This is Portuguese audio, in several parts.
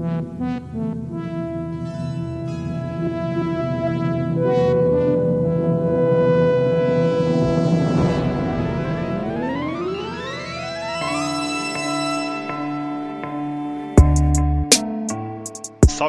Thank you.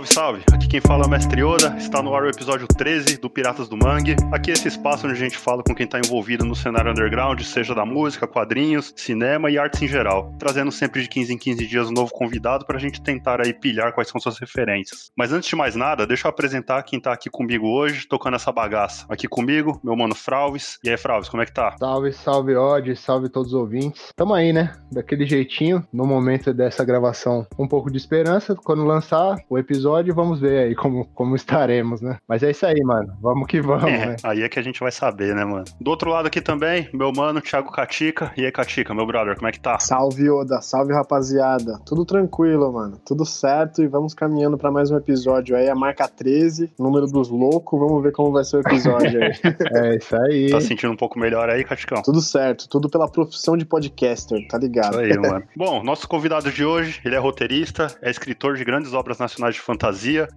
Salve, salve! Aqui quem fala é o Mestre Oda, está no ar o episódio 13 do Piratas do Mangue. Aqui é esse espaço onde a gente fala com quem está envolvido no cenário underground, seja da música, quadrinhos, cinema e artes em geral, trazendo sempre de 15 em 15 dias um novo convidado para a gente tentar aí pilhar quais são suas referências. Mas antes de mais nada, deixa eu apresentar quem está aqui comigo hoje, tocando essa bagaça. Aqui comigo, meu mano Fralves. E aí, Fralves, como é que tá? Salve, salve, Odd, salve todos os ouvintes. Tamo aí, né? Daquele jeitinho, no momento dessa gravação, um pouco de esperança. Quando lançar o episódio, vamos ver aí como, como estaremos, né? Mas é isso aí, mano. Vamos que vamos, É, né? aí é que a gente vai saber, né, mano? Do outro lado aqui também, meu mano Thiago Catica. E aí, Catica, meu brother, como é que tá? Salve, Oda. Salve, rapaziada. Tudo tranquilo, mano. Tudo certo e vamos caminhando pra mais um episódio aí. A marca 13, número dos loucos. Vamos ver como vai ser o episódio aí. É isso aí. Tá sentindo um pouco melhor aí, Caticão? tudo certo. Tudo pela profissão de podcaster, tá Isso ligado? aí, mano. Bom, nosso convidado de hoje, ele é roteirista, é escritor de grandes obras nacionais de fantasia,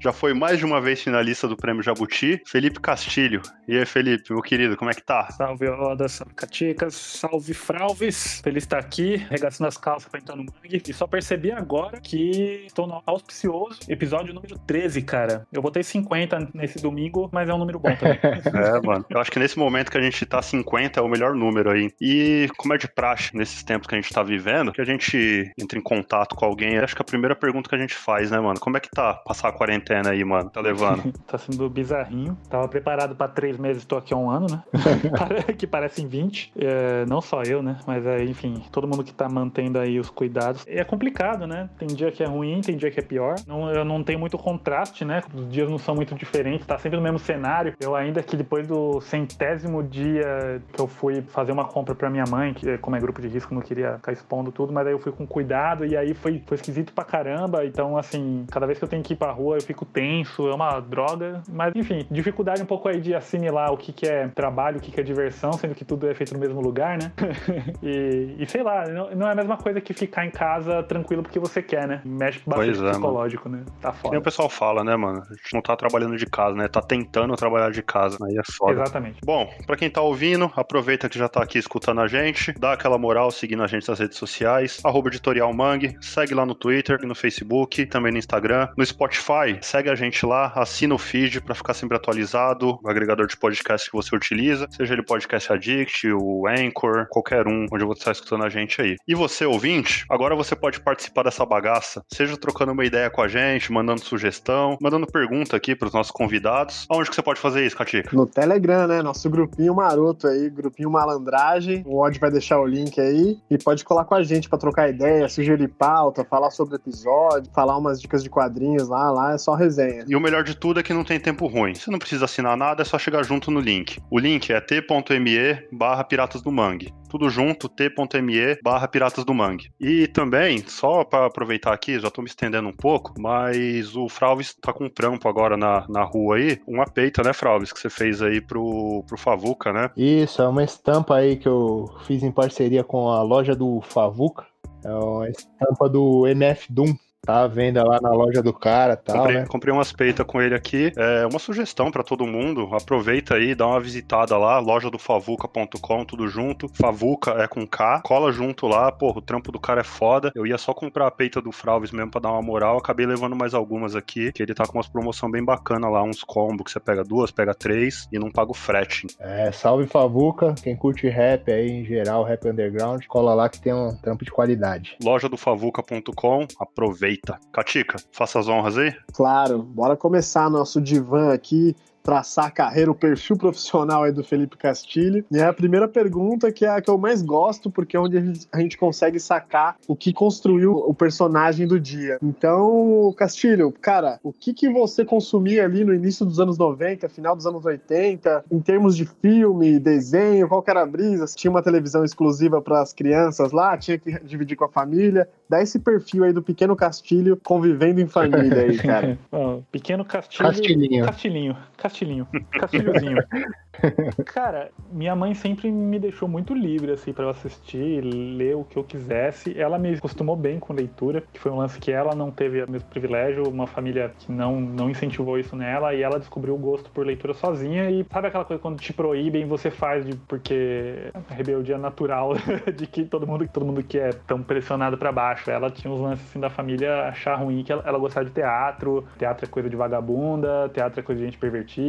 já foi mais de uma vez finalista do Prêmio Jabuti, Felipe Castilho. E aí, Felipe, meu querido, como é que tá? Salve Oda, salve Caticas, salve Fralves. Feliz estar aqui, regaçando as calças pra entrar no mangue. E só percebi agora que estou no auspicioso episódio número 13, cara. Eu botei 50 nesse domingo, mas é um número bom também. É, mano. Eu acho que nesse momento que a gente tá 50 é o melhor número aí. E como é de praxe nesses tempos que a gente tá vivendo, que a gente entra em contato com alguém, acho que a primeira pergunta que a gente faz, né, mano? Como é que tá passar a quarentena aí, mano? Tá levando? tá sendo bizarrinho. Tava preparado pra três meses, tô aqui há um ano, né? que parecem 20. É, não só eu, né? Mas é, enfim, todo mundo que tá mantendo aí os cuidados. É complicado, né? Tem dia que é ruim, tem dia que é pior. Não, eu não tenho muito contraste, né? Os dias não são muito diferentes, tá sempre no mesmo cenário. Eu ainda que depois do centésimo dia que eu fui fazer uma compra pra minha mãe, que como é grupo de risco, não queria ficar expondo tudo, mas aí eu fui com cuidado e aí foi, foi esquisito pra caramba. Então, assim, cada vez que eu tenho que ir pra rua, eu fico tenso, é uma droga. Mas, enfim, dificuldade um pouco aí de assimilar o que, que é trabalho, o que, que é diversão, sendo que tudo é feito no mesmo lugar, né? e, e sei lá, não, não é a mesma coisa que ficar em casa tranquilo porque você quer, né? Mexe bastante Pois é, mano. psicológico, né? Tá foda. o pessoal fala, né, mano? A gente não tá trabalhando de casa, né? Tá tentando trabalhar de casa. Aí é foda. Exatamente. Bom, pra quem tá ouvindo, aproveita que já tá aqui escutando a gente, dá aquela moral seguindo a gente nas redes sociais, arroba editorial Mangue, segue lá no Twitter, no Facebook, também no Instagram, no Spotify, segue a gente lá, assina o feed pra ficar sempre atualizado, o agregador de podcast que você utiliza, seja ele Podcast Addict, o Anchor, qualquer um onde você tá escutando a gente aí. E você, ouvinte, agora você pode participar dessa bagaça, seja trocando uma ideia com a gente, mandando sugestão, mandando pergunta aqui pros nossos convidados. Aonde que você pode fazer isso, Catica? No Telegram, né? Nosso grupinho maroto aí, grupinho malandragem. O Odd vai deixar o link aí e pode colar com a gente pra trocar ideia, sugerir pauta, falar sobre o episódio, falar umas dicas de quadrinhos lá, lá é só resenha. E o melhor de tudo é que não tem tempo ruim. Você não precisa assinar nada, é só chegar junto no link. O link é t.me barra Piratas do Mangue. Tudo junto, t.me barra Piratas do Mangue. E também, só para aproveitar aqui, já tô me estendendo um pouco, mas o Fralves tá com um trampo agora na, na rua aí. Uma peita, né, Fralves, que você fez aí pro, pro Favuca, né? Isso, é uma estampa aí que eu fiz em parceria com a loja do Favuca. É uma estampa do NF Doom. Tá à venda lá na loja do cara tal, Comprei, né? comprei umas peitas com ele aqui. É uma sugestão pra todo mundo. Aproveita aí, dá uma visitada lá, loja do favuca.com, tudo junto. Favuca é com K. Cola junto lá. Porra, o trampo do cara é foda. Eu ia só comprar a peita do Fralves mesmo pra dar uma moral. Acabei levando mais algumas aqui, que ele tá com umas promoção bem bacana lá, uns combos que você pega duas, pega três e não paga o frete. É, salve Favuca. Quem curte rap aí em geral, rap underground, cola lá que tem um trampo de qualidade. Loja do favuca.com, aproveita. Catica, faça as honras aí. Claro, bora começar nosso divã aqui, traçar a carreira, o perfil profissional aí do Felipe Castilho. E é a primeira pergunta que é a que eu mais gosto, porque é onde a gente, a gente consegue sacar o que construiu o personagem do dia. Então, Castilho, cara, o que, que você consumia ali no início dos anos 90, final dos anos 80, em termos de filme, desenho, qual que era a brisa? Tinha uma televisão exclusiva para as crianças lá, tinha que dividir com a família. Dá esse perfil aí do pequeno Castilho convivendo em família aí, cara. Bom, pequeno Castilho. Castilhinho. Castilhinho. Castilhinho. Castilhozinho. Cara, minha mãe sempre me deixou muito livre, assim, para eu assistir, ler o que eu quisesse. Ela me acostumou bem com leitura, que foi um lance que ela não teve o mesmo privilégio, uma família que não, não incentivou isso nela, e ela descobriu o gosto por leitura sozinha. E sabe aquela coisa quando te proíbem, você faz de, porque a rebeldia natural de que todo mundo, todo mundo que é tão pressionado para baixo. Ela tinha uns lances assim da família achar ruim que ela, ela gostava de teatro, teatro é coisa de vagabunda, teatro é coisa de gente pervertida,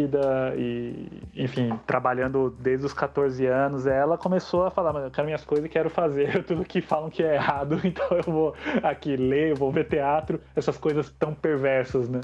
e enfim, trabalhando desde os 14 anos, ela começou a falar, mas eu quero minhas coisas e quero fazer tudo que falam que é errado, então eu vou aqui ler, vou ver teatro, essas coisas tão perversas, né?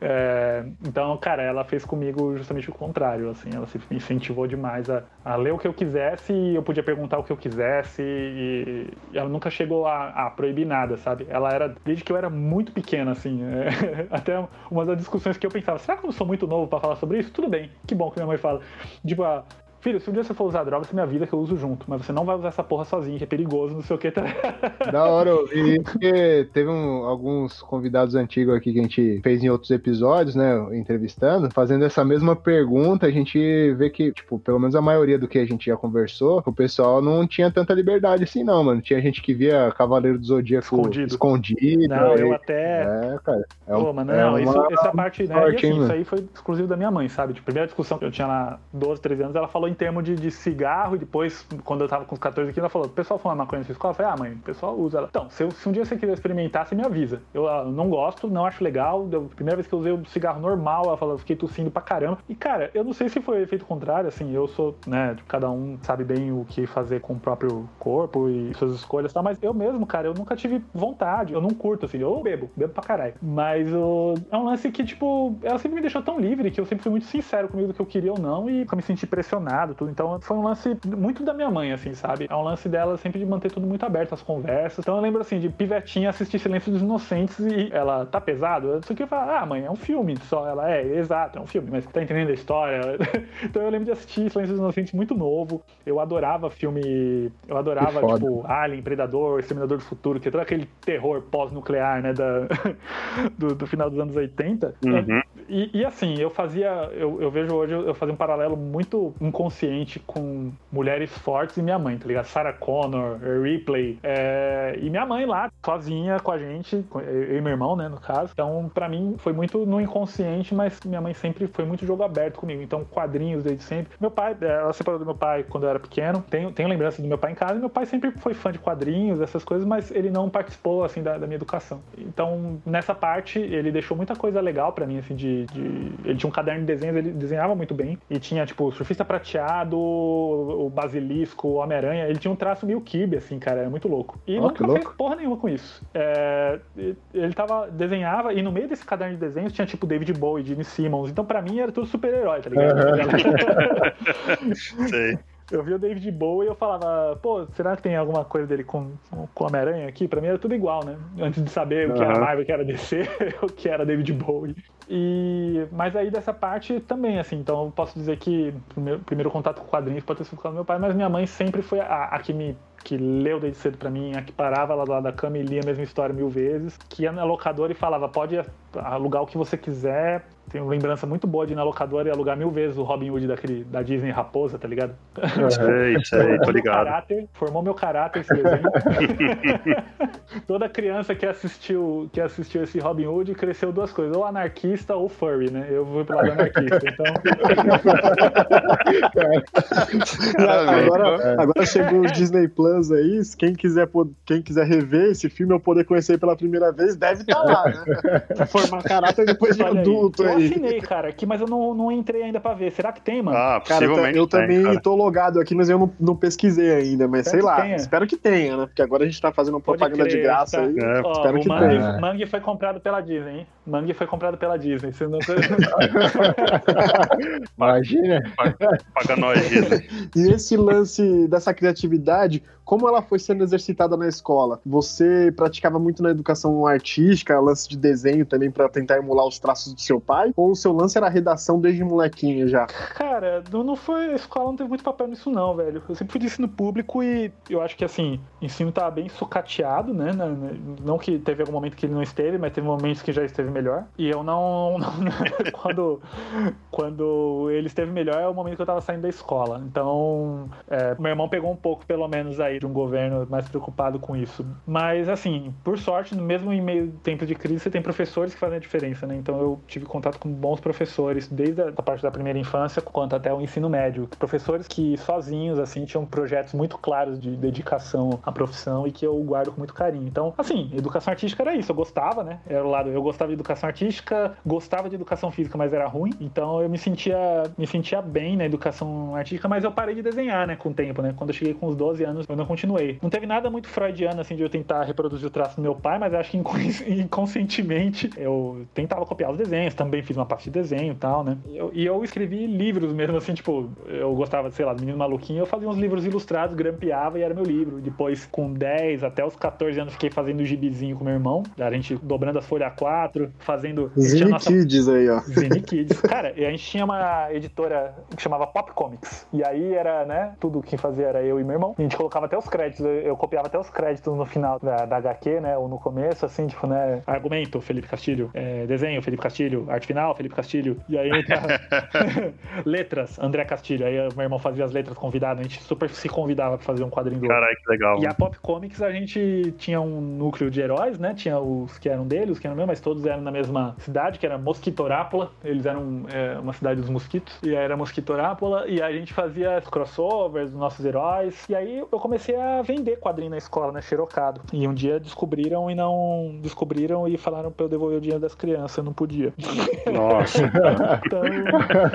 É, então, cara, ela fez comigo justamente o contrário, assim, ela se incentivou demais a, a ler o que eu quisesse e eu podia perguntar o que eu quisesse e, e ela nunca chegou a, a, proibir nada, sabe? Ela era, desde que eu era muito pequena, assim, é, até uma das discussões que eu pensava, será que eu sou muito novo para falar sobre isso? Tudo bem, que bom que minha mãe fala. Tipo, ah, filho, se um dia você for usar droga, você me avisa que eu uso junto, mas você não vai usar essa porra sozinho, que é perigoso, não sei o que. Tá... Da hora, vi porque teve um, alguns convidados antigos aqui que a gente fez em outros episódios, né, entrevistando, fazendo essa mesma pergunta, a gente vê que, tipo, pelo menos a maioria do que a gente já conversou, o pessoal não tinha tanta liberdade assim, não, mano. Tinha gente que via Cavaleiro do Zodíaco escondido. escondido não, eu até. É, cara. É Pô, mas não, é isso, essa parte, né? E, assim, isso aí foi exclusivo da minha mãe, sabe? Tipo, primeira discussão que eu tinha lá 12, 13 anos, ela falou em termos de, de cigarro, e depois, quando eu tava com os 14 aqui, ela falou: o pessoal fuma maconha na sua escola? Eu falei: ah, mãe, o pessoal usa. Ela, então, se, eu, se um dia você quiser experimentar, você me avisa. Eu, eu não gosto, não acho legal. Deu, primeira vez que eu usei o cigarro normal, ela falou: eu fiquei tossindo pra caramba. E, cara, eu não sei se foi efeito contrário, assim, eu sou, né, tipo, cada um sabe bem o que fazer com o próprio corpo e suas escolhas e tal, mas eu mesmo, cara, eu nunca tive vontade, eu não curto, assim, eu bebo, bebo pra caralho. Mas o, é um lance que, tipo, ela sempre me deixou tão livre que eu sempre fui muito sincero comigo do que eu queria ou não e eu me senti pressionado, tudo. Então foi um lance muito da minha mãe, assim, sabe? É um lance dela sempre de manter tudo muito aberto, as conversas. Então eu lembro, assim, de pivetinha assistir Silêncio dos Inocentes e ela tá pesado. Eu só que falar, ah, mãe, é um filme só. Ela é, exato, é um filme, mas tá entendendo a história? então eu lembro de assistir Silêncio dos Inocentes muito novo. Eu adorava filme. Eu adorava, tipo, Alien, Predador, Exterminador do Futuro, que é todo aquele terror pós-nuclear, né? Da, do, do, final dos anos 80. Uhum. E, e, assim, eu fazia. Eu, eu vejo hoje, eu fazia um paralelo muito inconsciente com mulheres fortes e minha mãe, tá ligado? Sarah Connor, Ripley. É, e minha mãe lá, sozinha com a gente, eu e meu irmão, né, no caso. Então, para mim, foi muito no inconsciente, mas minha mãe sempre foi muito jogo aberto comigo. Então, quadrinhos desde sempre. Meu pai, é, ela separou do meu pai quando eu era pequeno. Tenho, tenho lembrança do meu pai em casa. Meu pai sempre foi fã de quadrinhos, essas coisas, mas ele não participou, assim, da, da minha educação. Então, nessa parte, ele deixou muita coisa legal para mim, assim, de, de, Ele tinha um caderno de desenhos, ele desenhava muito bem. E tinha, tipo, surfista prateado, o Basilisco, o Homem-Aranha, ele tinha um traço meio kibe, assim, cara, é muito louco. E oh, nunca fez porra nenhuma com isso. É, ele tava, desenhava, e no meio desse caderno de desenhos tinha, tipo, David Bowie, Gene Simmons, então pra mim era tudo super-herói, tá ligado? Uhum. Sei eu vi o David Bowie e eu falava, pô, será que tem alguma coisa dele com, com Homem-Aranha aqui? Pra mim era tudo igual, né? Antes de saber uhum. o que era Marvel, o que era DC, o que era David Bowie. E, mas aí dessa parte também, assim, então eu posso dizer que o meu primeiro contato com quadrinhos pode ter sido com meu pai, mas minha mãe sempre foi a, a que me que leu desde cedo para mim, a que parava lá do lado da cama e lia a mesma história mil vezes, que ia na locadora e falava, pode alugar o que você quiser, tenho lembrança muito boa de ir na locadora e alugar mil vezes o Robin Hood daquele, da Disney Raposa, tá ligado? Sei, sei, tô ligado. Caráter, formou meu caráter esse desenho. Toda criança que assistiu, que assistiu esse Robin Hood cresceu duas coisas, ou anarquista ou furry, né? Eu vou pro lado anarquista, então. agora, agora chegou o Disney Plus aí, quem quiser, quem quiser rever esse filme ou poder conhecer pela primeira vez, deve estar tá lá, né? formar caráter depois de adulto aí. Eu assinei, cara, aqui, mas eu não, não entrei ainda pra ver. Será que tem, mano? Ah, possivelmente cara, eu, também cara. tô logado aqui, mas eu não, não pesquisei ainda, mas espero sei lá. Tenha. Espero que tenha, né? Porque agora a gente tá fazendo propaganda crer, de graça tá... aí. É. Ó, espero que Mangue, tenha. Mangue foi comprado pela Disney, hein? Mangue foi comprado pela Disney. Você não... Imagina. Paga nós, Disney. E esse lance dessa criatividade, como ela foi sendo exercitada na escola? Você praticava muito na educação artística, lance de desenho também para tentar emular os traços do seu pai? Ou o seu lance era redação desde molequinho já? Cara, não foi. A escola não teve muito papel nisso, não, velho. Eu sempre fui de ensino público e eu acho que assim, ensino tava bem sucateado, né? Não que teve algum momento que ele não esteve, mas teve momentos que já esteve melhor. E eu não. não quando, quando ele esteve melhor é o momento que eu tava saindo da escola. Então, é, meu irmão pegou um pouco, pelo menos, aí, de um governo mais preocupado com isso. Mas, assim, por sorte, mesmo em meio tempo de crise, você tem professores que fazem a diferença, né? Então eu tive contato com bons professores, desde a parte da primeira infância quanto até o ensino médio. Professores que sozinhos, assim, tinham projetos muito claros de dedicação à profissão e que eu guardo com muito carinho. Então, assim, educação artística era isso. Eu gostava, né? Era o lado, eu gostava de educação artística, gostava de educação física, mas era ruim. Então eu me sentia, me sentia bem na educação artística, mas eu parei de desenhar, né, com o tempo, né? Quando eu cheguei com os 12 anos, eu não continuei. Não teve nada muito freudiano, assim, de eu tentar reproduzir o traço do meu pai, mas acho que inconscientemente eu tentava copiar os desenhos, também fiz uma parte de desenho e tal, né? Eu, e eu escrevi livros mesmo, assim, tipo, eu gostava, sei lá, do Menino Maluquinho, eu fazia uns livros ilustrados, grampeava e era meu livro. Depois, com 10 até os 14 anos, fiquei fazendo gibizinho com meu irmão, a gente dobrando as folhas A4, fazendo... Zine nossa... Kids aí, ó. Zine Kids. Cara, a gente tinha uma editora que chamava Pop Comics, e aí era, né, tudo que fazia era eu e meu irmão, a gente colocava até os créditos, eu, eu copiava até os créditos no final da, da HQ, né, ou no começo, assim, tipo, né, argumento, Felipe Castilho, é, desenho, Felipe Castilho, arte final, Felipe Castilho, e aí letras, André Castilho, aí meu irmão fazia as letras convidado, a gente super se convidava pra fazer um quadrinho do Caralho, que legal. E a Pop Comics a gente tinha um núcleo de heróis, né, tinha os que eram dele, os que eram meus, mas todos eram na mesma cidade, que era Mosquitorápola, eles eram é, uma cidade dos mosquitos, e aí era Mosquitorápola, e a gente fazia crossovers dos nossos heróis, e aí eu comecei a vender quadrinho na escola, né, xerocado. E um dia descobriram e não descobriram e falaram pra eu devolver o dinheiro das crianças, eu não podia. Nossa. então,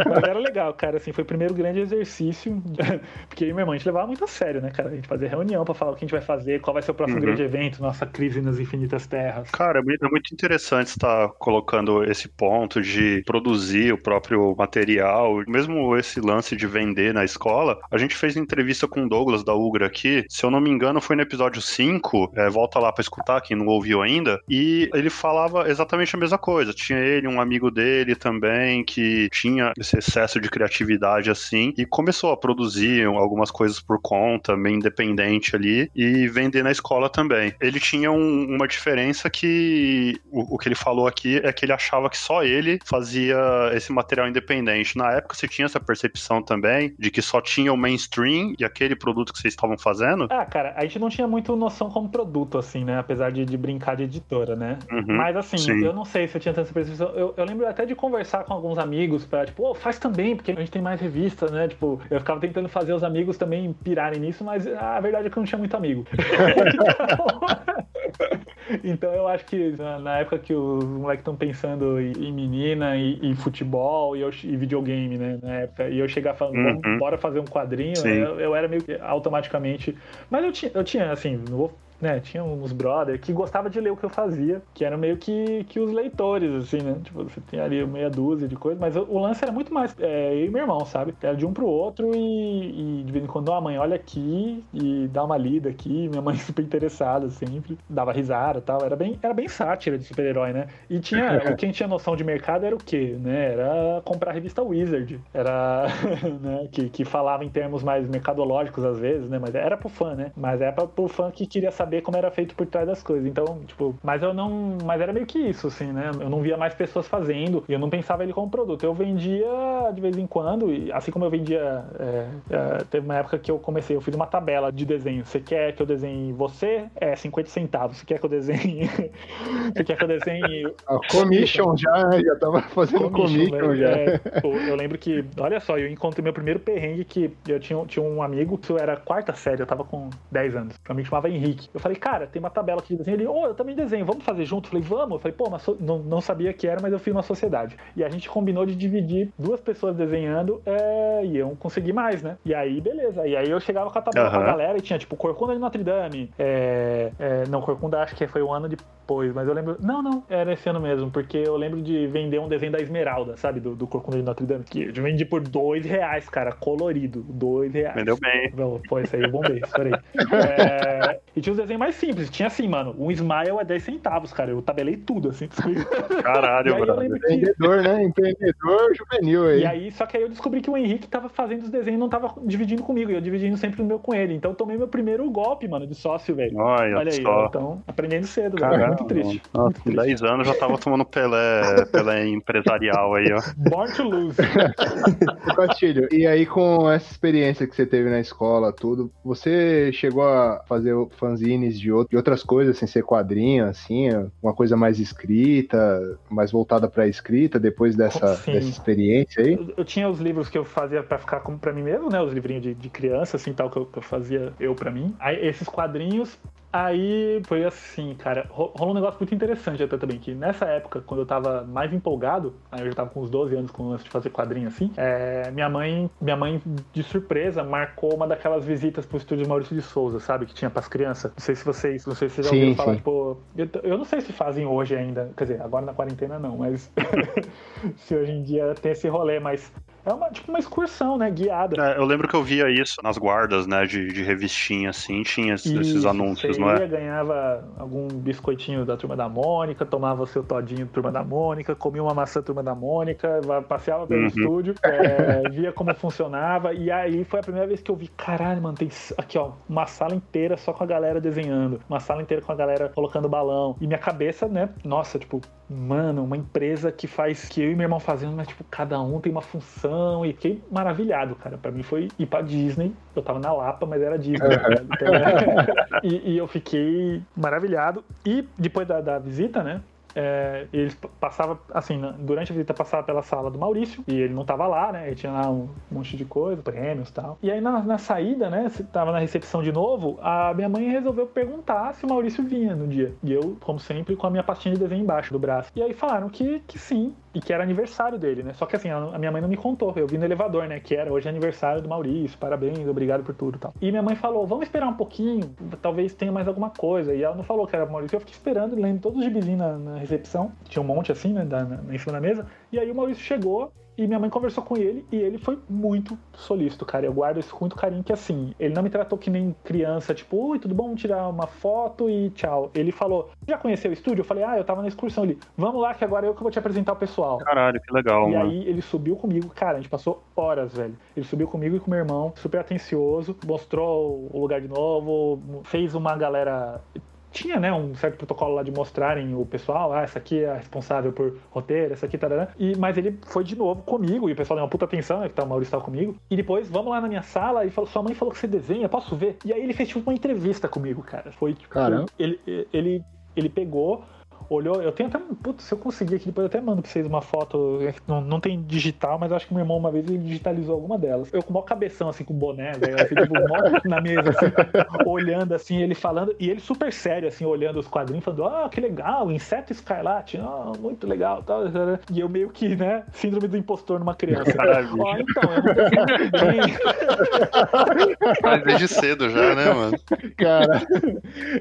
mas era legal, cara, assim, foi o primeiro grande exercício, porque aí, meu irmão, a gente levava muito a sério, né, cara? A gente fazia reunião pra falar o que a gente vai fazer, qual vai ser o próximo uhum. grande evento, nossa crise nas infinitas terras. Cara, é, é muito interessante estar colocando esse ponto de produzir o próprio material, mesmo esse lance de vender na escola. A gente fez entrevista com o Douglas da Ugra aqui, se eu não me engano, foi no episódio 5, é, volta lá para escutar, quem não ouviu ainda, e ele falava exatamente a mesma coisa. Tinha ele, um amigo dele também, que tinha esse excesso de criatividade assim, e começou a produzir algumas coisas por conta, meio independente ali, e vender na escola também. Ele tinha um, uma diferença que o, o que ele falou aqui é que ele achava que só ele fazia esse material independente. Na época você tinha essa percepção também de que só tinha o mainstream e aquele produto que vocês estavam fazendo? Ah, cara, a gente não tinha muito noção como produto, assim, né? Apesar de, de brincar de editora, né? Uhum, Mas assim, sim. eu não sei se eu tinha tanta percepção. Eu, eu, lembro até de conversar com alguns amigos pra, tipo, oh, faz também, porque a gente tem mais revistas, né? Tipo, eu ficava tentando fazer os amigos também pirarem nisso, mas a verdade é que eu não tinha muito amigo. então... eu acho que na época que os moleques estão pensando em menina e, e futebol e, eu, e, videogame, né? Na época, e eu chegar falando, uhum. bora fazer um quadrinho, eu, eu, era meio que automaticamente. Mas eu tinha, eu tinha assim, não vou né, tinha uns brother que gostava de ler o que eu fazia, que eram meio que, que os leitores, assim, né? Tipo, você tem ali meia dúzia de coisas, mas o, lance era muito mais é, eu e meu irmão, sabe? Era de um pro outro e, e de vez em quando, a mãe, olha aqui e dá uma lida aqui, minha mãe super interessada sempre, dava risada e tal, era bem, era bem sátira de super-herói, né? E tinha, quem tinha noção de mercado era o quê, né? Era comprar a revista Wizard, era, né, que, que falava em termos mais mercadológicos às vezes, né? Mas era pro fã, né? Mas era pro fã que queria saber saber como era feito por trás das coisas. Então, tipo, mas eu não. Mas era meio que isso, assim, né? Eu não via mais pessoas fazendo e eu não pensava ele como produto. Eu vendia de vez em quando, e assim como eu vendia. É, é, teve uma época que eu comecei, eu fiz uma tabela de desenho. Você quer que eu desenhe você? É 50 centavos. Você quer que eu desenhe. você quer que eu desenhe. A commission já, já tava fazendo commission, commission já. É, tipo, eu lembro que, olha só, eu encontrei meu primeiro perrengue que eu tinha, tinha um amigo que era quarta série, eu tava com 10 anos. Pra mim chamava Henrique. Eu falei, cara, tem uma tabela aqui de desenho. Ele, ô, oh, eu também desenho, vamos fazer junto? Eu falei, vamos. Eu falei, pô, mas so... não, não sabia que era, mas eu fiz uma sociedade. E a gente combinou de dividir duas pessoas desenhando é... e eu consegui mais, né? E aí, beleza. E aí eu chegava com a tabela uhum. pra galera e tinha, tipo, Corcunda de Notre Dame. É... É... Não, Corcunda acho que foi o ano de depois, mas eu lembro. Não, não, era esse ano mesmo, porque eu lembro de vender um desenho da Esmeralda, sabe? Do, do Corcunda de Notre Dame, que eu vendi por dois reais, cara, colorido. Dois reais. Vendeu bem. Não, pô, esse aí eu bombei, esperei. É, e tinha os desenhos mais simples. Tinha assim, mano, um Smile é 10 centavos, cara. Eu tabelei tudo, assim. sabe? Caralho, que- Empreendedor, né? Empreendedor juvenil aí. E aí, só que aí eu descobri que o Henrique tava fazendo os desenhos e não tava dividindo comigo, e eu dividindo sempre o meu com ele. Então eu tomei meu primeiro golpe, mano, de sócio, velho. Olha, Olha aí, só. ó, então, aprendendo cedo, velho. Muito triste. Nossa, muito com triste. 10 anos já tava tomando Pelé, Pelé empresarial aí, ó. Born to lose. Castilho, e aí com essa experiência que você teve na escola, tudo, você chegou a fazer fanzines de, out- de outras coisas, sem ser quadrinho, assim, uma coisa mais escrita, mais voltada pra escrita, depois dessa, Sim. dessa experiência aí? Eu, eu tinha os livros que eu fazia pra ficar como pra mim mesmo, né? Os livrinhos de, de criança, assim, tal, que eu, que eu fazia eu pra mim. Aí esses quadrinhos. Aí foi assim, cara, ro- rolou um negócio muito interessante até também, que nessa época, quando eu tava mais empolgado, aí eu já tava com uns 12 anos com o lance de fazer quadrinho assim, é, minha mãe, minha mãe, de surpresa, marcou uma daquelas visitas pro estúdio Maurício de Souza, sabe? Que tinha pras crianças. Não sei se vocês, não sei se vocês já Sim, ouviram falar, sim. tipo, eu, eu não sei se fazem hoje ainda, quer dizer, agora na quarentena não, mas se hoje em dia tem esse rolê, mas é uma, tipo uma excursão, né? Guiada. É, eu lembro que eu via isso nas guardas, né, de, de revistinha, assim, tinha esses, esses anúncios, não é? ganhava algum biscoitinho da Turma da Mônica, tomava o seu todinho Turma da Mônica, comia uma maçã Turma da Mônica, va- passeava pelo Uhum. estúdio, é, via como funcionava, e aí foi a primeira vez que eu vi, caralho, mano, tem aqui, ó, uma sala inteira só com a galera desenhando, uma sala inteira com a galera colocando balão, e minha cabeça, né, nossa, tipo, mano, uma empresa que faz, que eu e meu irmão fazendo, mas, tipo, cada um tem uma função, e fiquei maravilhado, cara, pra mim foi ir pra Disney, eu tava na Lapa, mas era Disney, ligado? Então, e, e eu fiquei maravilhado. E depois da, da visita, né? é, eles p- passava assim, durante a visita passava pela sala do Maurício e ele não tava lá, né? Ele tinha lá um monte de coisa, prêmios e tal. E aí na, na saída, né? Tava na recepção de novo, a minha mãe resolveu perguntar se o Maurício vinha no dia. E eu, como sempre, com a minha pastinha de desenho embaixo do braço. E aí falaram que, que sim, e que era aniversário dele, né? Só que assim, a, minha mãe não me contou. Eu vi no elevador, né? Que era hoje é aniversário do Maurício, parabéns, obrigado por tudo e tal. E minha mãe falou: vamos esperar um pouquinho, talvez tenha mais alguma coisa. E ela não falou que era Maurício. Eu fiquei esperando, lendo todos os gibizinhos na, na recepção. Tinha um monte assim, né? Da, na, em cima da mesa. E aí o Maurício chegou. E minha mãe conversou com ele e ele foi muito solícito, cara. Eu guardo isso com muito carinho, que assim, ele não me tratou que nem criança, tipo, oi, tudo bom? Vamos tirar uma foto e tchau. Ele falou, já conheceu o estúdio? Eu falei, ah, eu tava na excursão ali. Vamos lá, que agora eu que vou te apresentar o pessoal. Caralho, que legal, E mano. aí ele subiu comigo, cara, a gente passou horas, velho. Ele subiu comigo e com meu irmão, super atencioso, mostrou o lugar de novo, fez uma galera. Tinha, né, um certo protocolo lá de mostrarem o pessoal, ah, essa aqui é a responsável por roteiro, essa aqui né? E mas ele foi de novo comigo e o pessoal deu uma puta atenção, né, que tá, o Maurício tava comigo. E depois, vamos lá na minha sala e falou, sua mãe falou que você desenha, posso ver? E aí ele fez tipo uma entrevista comigo, cara. Foi tipo, Caramba. ele ele ele pegou olhou. Eu tenho até. Putz, se eu conseguir aqui, depois eu até mando pra vocês uma foto. é Não, não tem digital, mas acho que meu irmão uma vez ele digitalizou alguma delas. Eu com o maior cabeção, assim, com boné, velho, assim, tipo, mó na mesa, assim, olhando assim, ele falando, e ele super sério, assim, olhando os quadrinhos, falando, ah, que legal, inseto escarlate, ah, muito legal, tal, e eu meio que, né, síndrome do impostor numa criança. Ó, então, eu não muito bem. Mas desde cedo já, né, mano? Cara,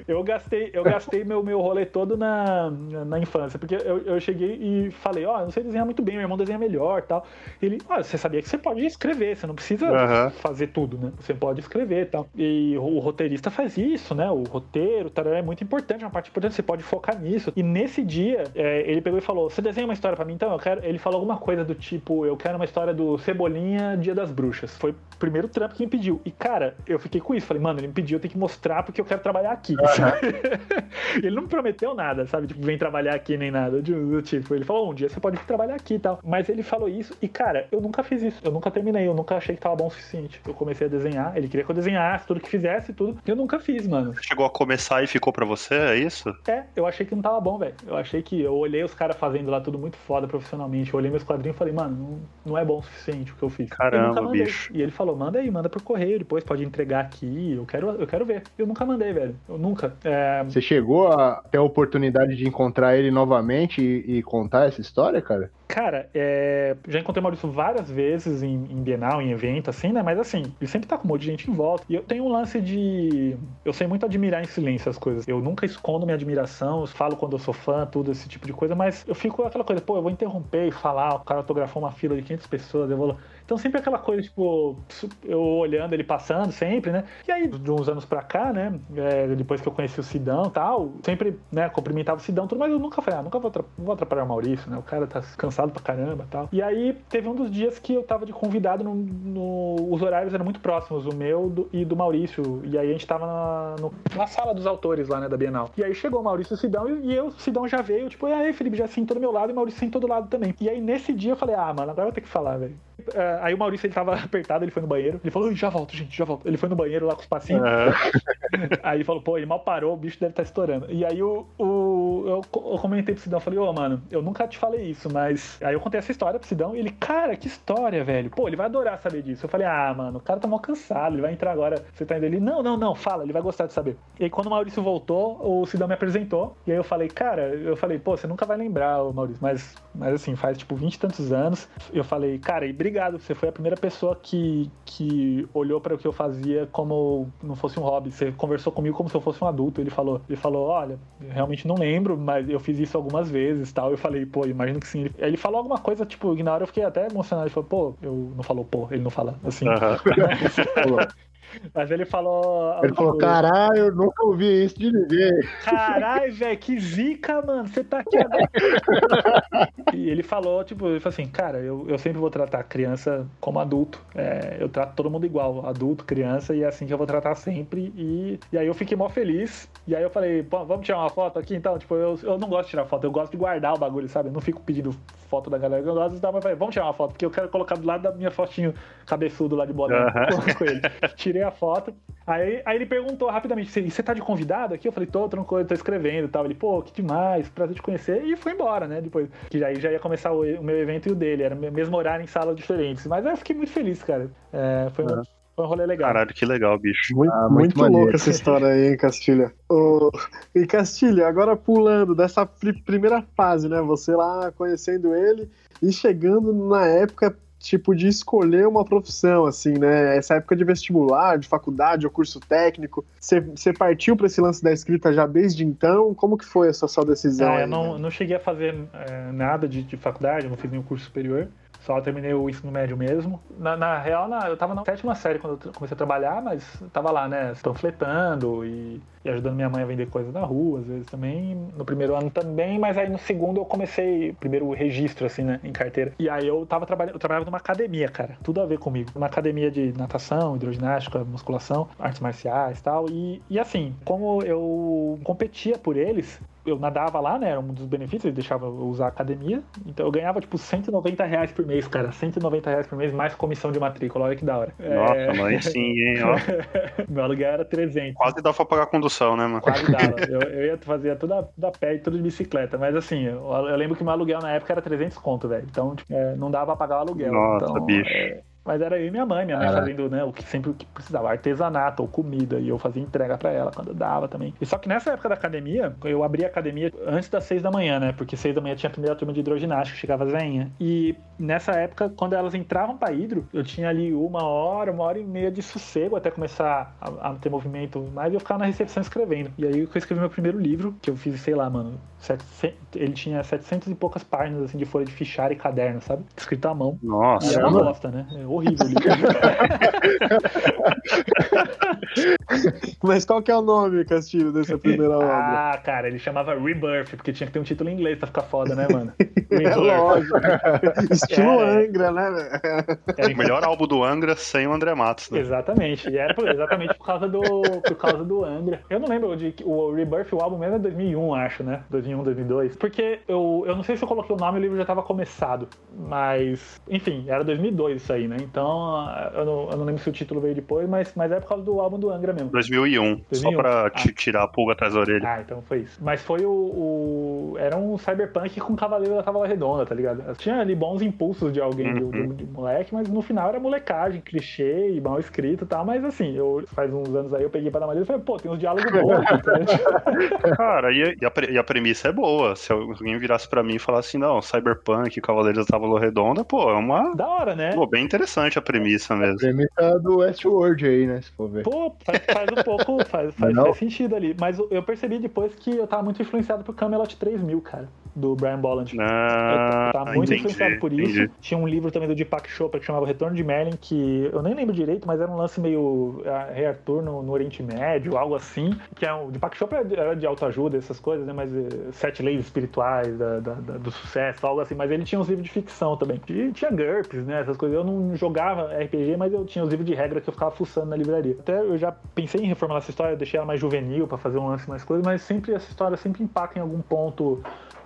Eu gastei, eu gastei meu, meu rolê todo na, na infância, porque eu, eu cheguei e falei, ó, eu não sei desenhar muito bem, meu irmão desenha melhor tal. Ele, ó, você sabia que você pode escrever, você não precisa Aham. fazer tudo, né? Você pode escrever e tal. E o, roteirista faz isso, né? O roteiro tal, é muito importante, é uma parte importante, você pode focar nisso. E nesse dia, é, ele pegou e falou, você desenha uma história pra mim? Então, eu quero. Ele falou alguma coisa do tipo, eu quero uma história do Cebolinha Dia das Bruxas. Foi o primeiro trampo que me pediu. E, cara, eu fiquei com isso. Falei, mano, ele me pediu, eu tenho que mostrar porque eu quero trabalhar aqui. ele não me prometeu nada, sabe? Tipo, vem trabalhar aqui nem nada. Do, tipo, ele falou, um dia você pode vir trabalhar aqui e tal. Mas ele falou isso e, cara, eu nunca fiz isso. Eu nunca terminei, eu nunca achei que tava bom o suficiente. Eu comecei a desenhar, ele queria que eu desenhasse tudo que fizesse, tudo. Eu nunca fiz, mano. Chegou a começar e ficou pra você, é isso? É, eu achei que não tava bom, velho. Eu achei que eu olhei os caras fazendo lá tudo muito foda profissionalmente. Eu olhei meus quadrinhos e falei, mano, não, não é bom o suficiente o que eu fiz. Caramba, eu bicho. E ele falou, manda aí, manda pro correio, depois pode entregar aqui. Eu quero, eu quero ver. Eu nunca mandei, velho. Eu nunca. É, você chegou a ter a oportunidade de encontrar ele novamente e, e contar essa história, cara? Cara, é... já encontrei o Maurício várias vezes em, em, Bienal, em evento, assim, né? Mas assim, ele sempre tá com um monte de gente em volta. E eu tenho um lance de. Eu sei muito admirar em silêncio as coisas. Eu nunca escondo minha admiração, eu falo quando eu sou fã, tudo esse tipo de coisa, mas eu fico aquela coisa, pô, eu vou interromper e falar, o cara autografou uma fila de 500 pessoas, eu vou então sempre aquela coisa, tipo, eu olhando ele passando sempre, né? E aí, de uns anos pra cá, né? É, depois que eu conheci o Sidão e tal, sempre, né, cumprimentava o Sidão tudo, mas eu nunca falei, ah, nunca vou, vou atrapalhar o Maurício, né? O cara tá cansado pra caramba e tal. E aí teve um dos dias que eu tava de convidado no. no os horários eram muito próximos, o meu do, e do Maurício. E aí a gente tava na, no, na sala dos autores lá, né, da Bienal. E aí chegou o Maurício e o Sidão, e, e eu, o Sidão já veio, tipo, e aí, Felipe, já sentou do meu lado e o Maurício sentou do lado também. E aí nesse dia eu falei, ah, mano, agora eu vou ter que falar, velho. Uh, aí o Maurício ele tava apertado, ele foi no banheiro. Ele falou, já volto, gente, já volto. Ele foi no banheiro lá com os passinhos. Aí ele falou, pô, ele mal parou, o bicho deve estar tá estourando. E aí o, o, eu, eu comentei pro Sidão, falei, ô, oh, mano, eu nunca te falei isso, mas. Aí eu contei essa história pro Sidão e ele, cara, que história, velho. Pô, ele vai adorar saber disso. Eu falei, ah, mano, o cara tá mal cansado, ele vai entrar agora. Você tá indo ali? Não, não, não, fala, ele vai gostar de saber. E aí quando o Maurício voltou, o Sidão me apresentou. E aí eu falei, cara, eu falei, pô, você nunca vai lembrar, o Maurício, mas, mas assim, faz tipo 20 e tantos anos. Eu falei, cara, e obrigado, você foi a primeira pessoa que, que olhou para o que eu fazia como não fosse um hobby. Você conversou comigo como se eu fosse um adulto. Ele falou, ele falou, olha, realmente não lembro, mas eu fiz isso algumas vezes, tal. Eu falei, pô, imagino que sim. Ele, ele falou alguma coisa, tipo, na hora eu fiquei até emocionado. Ele falou, pô, eu não falou, pô, ele não fala assim. Uhum. Mas ele falou. Ele falou: caralho, eu nunca ouvi isso de ninguém. Caralho, velho, que zica, mano. Você tá aqui agora. e ele falou, tipo, ele falou assim: cara, eu, eu sempre vou tratar a criança como adulto. É, eu trato todo mundo igual, adulto, criança, e é assim que eu vou tratar sempre. E, e aí eu fiquei mó feliz. E aí eu falei: pô, vamos tirar uma foto aqui então? Tipo, eu, eu não gosto de tirar foto, eu gosto de guardar o bagulho, sabe? Eu não fico pedindo foto da galera que eu gosto, mas eu falei: vamos tirar uma foto, porque eu quero colocar do lado da minha fotinho cabeçudo lá de bola uhum. com ele. Tirei a foto. Aí, aí ele perguntou rapidamente: você tá de convidado aqui? Eu falei: tô, tranquilo, tô escrevendo e tal. Ele, pô, que demais, prazer te conhecer. E foi embora, né? Depois. Que aí já ia começar o, o, meu evento e o dele. Era o mesmo horário em salas diferentes. Mas eu fiquei muito feliz, cara. É, foi, um, foi um rolê legal. Caralho, que legal, bicho. Muito, ah, muito, muito louca essa história aí, hein, Castilha. Oh, e Castilha, agora pulando dessa primeira fase, né? Você lá conhecendo ele e chegando na época tipo de escolher uma profissão, assim, né? Essa época de vestibular, de faculdade ou curso técnico, você partiu para esse lance da escrita já desde então? Como que foi essa sua decisão? É, eu não, não cheguei a fazer é, nada de, de faculdade, não fiz nenhum curso superior. Só terminei o ensino médio mesmo. Na, na real, na, eu tava na sétima série quando eu comecei a trabalhar, mas tava lá, né, panfletando e, e, ajudando minha mãe a vender coisas na rua, às vezes também. No primeiro ano também, mas aí no segundo eu comecei, primeiro registro, assim, né, em carteira. E aí eu tava trabalhando, eu trabalhava numa academia, cara, tudo a ver comigo. Uma academia de natação, hidroginástica, musculação, artes marciais tal. E, e assim, como eu competia por eles, eu nadava lá, né? Era um dos benefícios, eles deixavam eu usar a academia. Então eu ganhava, tipo, 190 reais por mês, cara. 190 reais por mês, mais comissão de matrícula. Olha que da hora. Nossa, é... mas sim, hein, ó. Meu aluguel era 300. Quase dava pra pagar a condução, né, mano? Quase dava. Eu, eu ia fazer tudo a, tudo a pé e tudo de bicicleta. Mas assim, eu, eu, lembro que meu aluguel na época era 300 conto, velho. Então, tipo, é, não dava pra pagar o aluguel. Nossa, então, bicho. É... Mas era eu e minha mãe, minha mãe fazendo, né, o que sempre que precisava, artesanato ou comida, e eu fazia entrega para ela quando dava também. E só que nessa época da academia, eu abri a academia antes das seis da manhã, né, porque seis da manhã tinha a primeira turma de hidroginástica, chegava as veinhas. E nessa época, quando elas entravam para hidro, eu tinha ali uma hora, uma hora e meia de sossego até começar a, a ter movimento mais, e eu ficava na recepção escrevendo. E aí eu escrevi meu primeiro livro, que eu fiz, sei lá, mano, 700, ele tinha 700 e poucas páginas, assim, de folha de fichário e caderno, sabe? Escrito à mão. Nossa. E é uma bosta, né? É horrível. Mas qual que é o nome, Castilho, dessa primeira obra? Ah, cara, ele chamava Rebirth, porque tinha que ter um título em inglês pra ficar foda, né, mano? é lógico. Estilo é, Angra, né? É o melhor álbum do Angra sem o André Matos, né? Exatamente. E era por, exatamente por causa do, por causa do Angra. Eu não lembro de o Rebirth, o álbum mesmo é 2001, acho, né? 2001, 2002. Porque eu, eu não sei se eu coloquei o nome, o livro já tava começado. Mas, enfim, era 2002 isso aí, né? Então, eu não, eu não, lembro se o título veio depois, mas, mas é por causa do álbum do Angra mesmo. 2001. 2001. Só pra ah. te tirar a pulga atrás da orelha. Ah, então foi isso. Mas foi o. o... Era um cyberpunk com Cavaleiro da Cavala Redonda, tá ligado? Tinha ali bons impulsos de alguém, uhum. de, moleque, mas no final era molecagem, clichê e mal escrito e tal. Mas assim, eu faz uns anos aí eu peguei pra dar uma lida e falei, pô, tem uns diálogos bons. Cara, e a, e a, premissa é boa. Se alguém virasse pra mim e falasse assim, não, Cyberpunk, Cavaleiros da Távola Redonda, pô, é uma. Da hora, né? Pô, bem interessante a premissa mesmo. A premissa do Westworld aí, né? Se for ver. Pô, faz, faz um pouco, faz, faz, faz, sentido ali. Mas eu percebi depois que eu tava muito influenciado por Camelot 3000, cara do Brian Bolland. Ah, tá muito entendi, influenciado por isso. Entendi. Tinha um livro também do Deepak Chopra que chamava Retorno de Merlin, que eu nem lembro direito, mas era um lance meio Rei Arthur no, no, Oriente Médio, algo assim. Que é o Deepak Chopra era de autoajuda, essas coisas, né? Mas eh, sete leis espirituais da, da, da, do sucesso, algo assim. Mas ele tinha uns livros de ficção também. E tinha GURPS, né? Essas coisas. Eu não jogava RPG, mas eu tinha os livros de regra que eu ficava fuçando na livraria. Até eu já pensei em reformular essa história, deixei ela mais juvenil para fazer um lance mais coisa, mas sempre essa história sempre impacta em algum ponto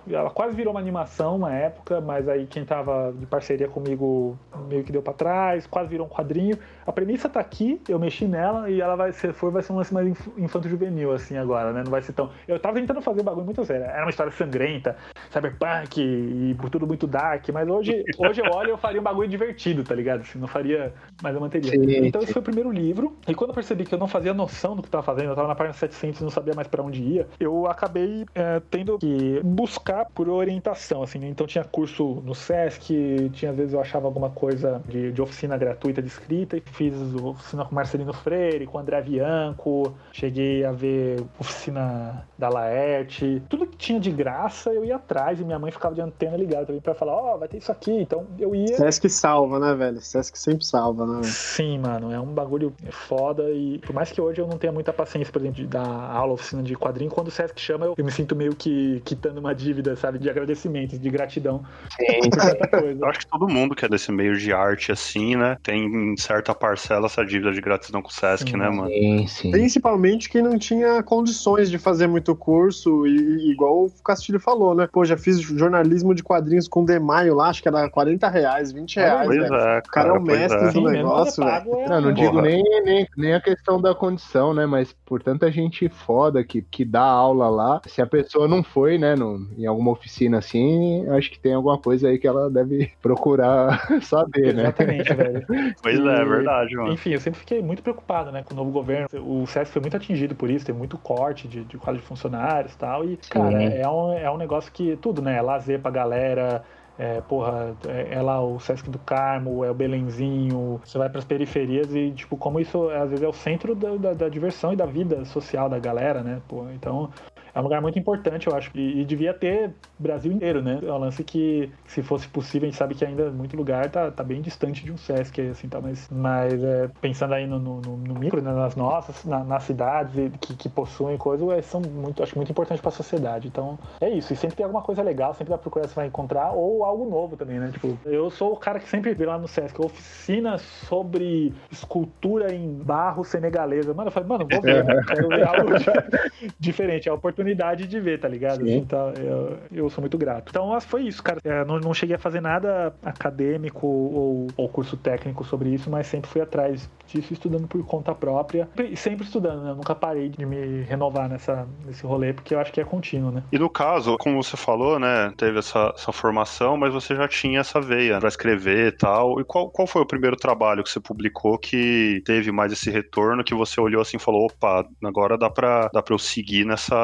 ela quase virou uma animação uma época, mas aí quem tava de parceria comigo meio que deu para trás, quase virou um quadrinho. A premissa tá aqui, eu mexi nela e ela vai ser, for, vai ser um lance mais infanto-juvenil, assim, agora, né? Não vai ser tão. Eu tava tentando fazer um bagulho muito sério. Era uma história sangrenta, cyberpunk e por tudo muito dark, mas hoje, hoje eu olho e eu faria um bagulho divertido, tá ligado? Assim, não faria, mas eu manteria. Sim, então esse foi o primeiro livro, e quando eu percebi que eu não fazia noção do que tava fazendo, eu tava na página 700 e não sabia mais para onde ia, eu acabei é, tendo que buscar por orientação, assim, né? então tinha curso no Sesc, tinha às vezes eu achava alguma coisa de, de oficina gratuita de escrita, e fiz oficina com Marcelino Freire, com André Bianco, cheguei a ver oficina da Laerte, tudo que tinha de graça eu ia atrás e minha mãe ficava de antena ligada também pra falar, ó, oh, vai ter isso aqui, então eu ia... Sesc salva, né, velho? Sesc sempre salva, né? Sim, mano, é um bagulho foda e por mais que hoje eu não tenha muita paciência, por exemplo, de dar aula, oficina de quadrinho, quando o Sesc chama eu, eu me sinto meio que quitando uma dívida dívida, sabe? De agradecimento, de gratidão. Sim. Eu acho que todo mundo que é desse meio de arte, assim, né? Tem em certa parcela essa dívida de gratidão com o Sesc, sim, né, mano? Sim, sim. Principalmente quem não tinha condições de fazer muito curso, e igual o Castilho falou, né? Pô, já fiz jornalismo de quadrinhos com Demaio lá, acho que era 40 reais, 20 reais. Pois velho. é, cara. O cara é o mestre é. do negócio, velho. É não, não digo nem, nem, nem a questão da condição, né? Mas por tanta gente foda que, que dá aula lá, se a pessoa não foi, né, no, em alguma oficina assim, acho que tem alguma coisa aí que ela deve procurar saber, né? Exatamente, velho. Pois e, é, é verdade, mano. Enfim, eu sempre fiquei muito preocupado, né, com o novo governo. O SESC foi muito atingido por isso, tem muito corte de, de quadro de funcionários e tal. E, cara, é um, é um negócio que tudo, né? É lazer pra galera. É, porra, é, é, lá o Sesc do Carmo, é o Belenzinho, você vai para as periferias e, tipo, como isso às vezes é o centro da, da, da, diversão e da vida social da galera, né? Pô, então, é um lugar muito importante, eu acho. E, e devia ter Brasil inteiro, né? É um lance que, se fosse possível, a gente sabe que ainda muito lugar tá, tá bem distante de um Sesc, assim, tá? Mas, mas é, pensando aí no, no, no micro, né? nas nossas, na, nas cidades que, que possuem coisas, é, são muito, acho muito importantes para a sociedade. Então, é isso. E sempre tem alguma coisa legal, sempre vai procurar você vai encontrar, ou algo novo também, né? Tipo, eu sou o cara que sempre vê lá no Sesc oficina sobre escultura em barro senegalesa. Mano, eu falei, mano, vou ver, né? Quero ver algo diferente. É a oportunidade oportunidade de ver, tá ligado? Sim. Então, eu, eu sou muito grato. Então, foi isso, cara. É, não, não cheguei a fazer nada acadêmico ou, ou curso técnico sobre isso, mas sempre fui atrás disso, estudando por conta própria. E sempre estudando, né? Eu nunca parei de me renovar nessa, nesse rolê, porque eu acho que é contínuo, né? E no caso, como você falou, né? Teve essa, essa formação, mas você já tinha essa veia para escrever e tal. E qual, qual foi o primeiro trabalho que você publicou que teve mais esse retorno, que você olhou assim e falou: opa, agora dá pra, dá pra eu seguir nessa,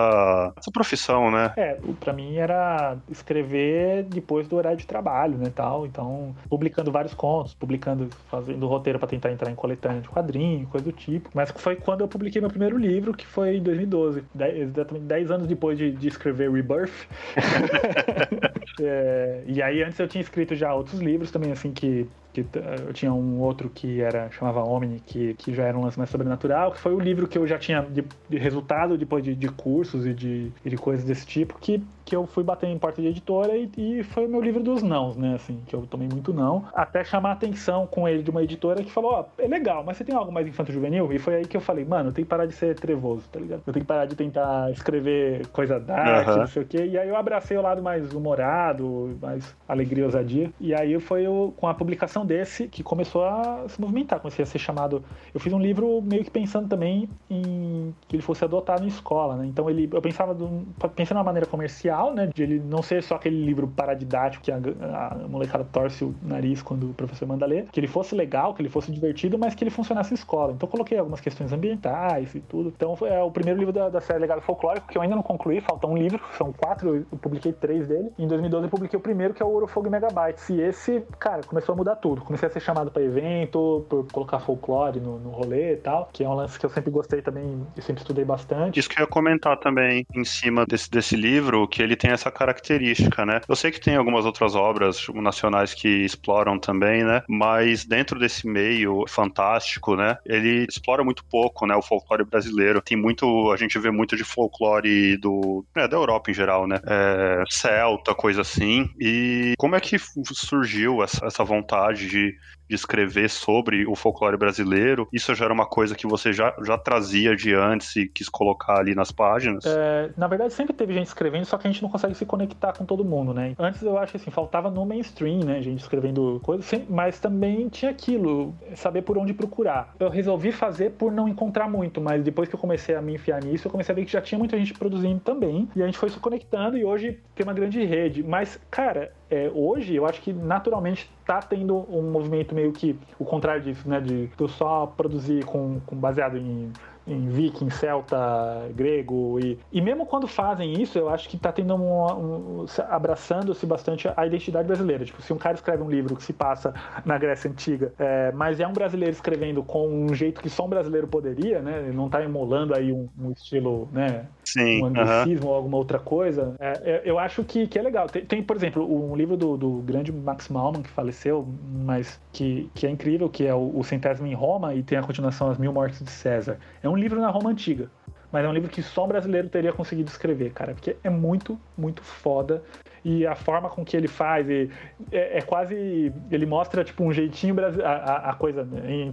nessa profissão, né? É, pra mim era escrever depois do horário de trabalho, né? Tal. Então, publicando vários contos, publicando, fazendo roteiro para tentar entrar em coletânea de quadrinho, coisa do tipo. Mas foi quando eu publiquei meu primeiro livro, que foi em 2012, exatamente 10 anos depois de, de escrever Rebirth. é, e aí antes eu tinha escrito já outros livros também, assim, que que eu tinha um outro que era chamava Omni, que, que já era um lance mais sobrenatural, que foi o livro que eu já tinha de, de resultado depois de, de cursos e de, de coisas desse tipo, que que eu fui bater em porta de editora e, e foi o meu livro dos nãos, né? Assim, que eu tomei muito não. Até chamar atenção com ele de uma editora que falou: Ó, oh, é legal, mas você tem algo mais infanto-juvenil? E foi aí que eu falei: Mano, eu tenho que parar de ser trevoso, tá ligado? Eu tenho que parar de tentar escrever coisa dark, uhum. não sei o quê. E aí eu abracei o lado mais humorado, mais alegria, ousadia. E aí foi eu, com a publicação desse que começou a se movimentar. Comecei a ser chamado. Eu fiz um livro meio que pensando também em que ele fosse adotado em escola, né? Então ele, eu pensava do, pensando numa maneira comercial, né? De ele não ser só aquele livro paradidático que a, a molecada torce o nariz quando o professor manda ler, que ele fosse legal, que ele fosse divertido, mas que ele funcionasse em escola. Então coloquei algumas questões ambientais e tudo. Então é, o primeiro livro da, da série Legado Folclórico que eu ainda não concluí, falta um livro, são quatro, eu publiquei três dele. Em 2012 eu publiquei o primeiro, que é o Ouro Megabytes. E esse, cara, começou a mudar tudo. Comecei a ser chamado para evento, por colocar folclore no, no rolê e tal, que é um lance que eu sempre gostei também e sempre estudei bastante. Isso que eu ia comentar também em cima desse, desse livro, que ele tem essa característica, né? Eu sei que tem algumas outras obras nacionais que exploram também, né? Mas dentro desse meio fantástico, né? Ele explora muito pouco, né? O folclore brasileiro. Tem muito, a gente vê muito de folclore do, é, da Europa em geral, né? É, celta, coisa assim. E como é que surgiu essa, essa vontade de de escrever sobre o folclore brasileiro, isso já era uma coisa que você já, já trazia de antes e quis colocar ali nas páginas? É, na verdade, sempre teve gente escrevendo, só que a gente não consegue se conectar com todo mundo, né? Antes eu acho assim, faltava no mainstream, né? Gente escrevendo coisas, mas também tinha aquilo, saber por onde procurar. Eu resolvi fazer por não encontrar muito, mas depois que eu comecei a me enfiar nisso, eu comecei a ver que já tinha muita gente produzindo também, e a gente foi se conectando e hoje tem uma grande rede. Mas, cara, é, hoje eu acho que naturalmente está tendo um movimento meio que o contrário disso, né? De eu só produzir com, com baseado em em viking, celta, grego e, e mesmo quando fazem isso, eu acho que está tendo um, um abraçando-se bastante a identidade brasileira. Tipo, se um cara escreve um livro que se passa na Grécia antiga, é, mas é um brasileiro escrevendo com um jeito que só um brasileiro poderia, né? Ele não está emulando aí um, um, estilo, né? Sim, um anglicismo uh -huh. ou alguma outra coisa. É, é, eu acho que, que é legal. Tem, tem, por exemplo, um livro do, do grande Max Malman que faleceu, mas que, que é incrível, que é o, o Centésimo em Roma e tem a continuação As Mil Mortes de César. É um livro na Roma Antiga. Mas é um livro que só um brasileiro teria conseguido escrever, cara. Porque é muito, muito foda. E a forma com que ele faz é, é quase. Ele mostra, tipo, um jeitinho. A, a, coisa,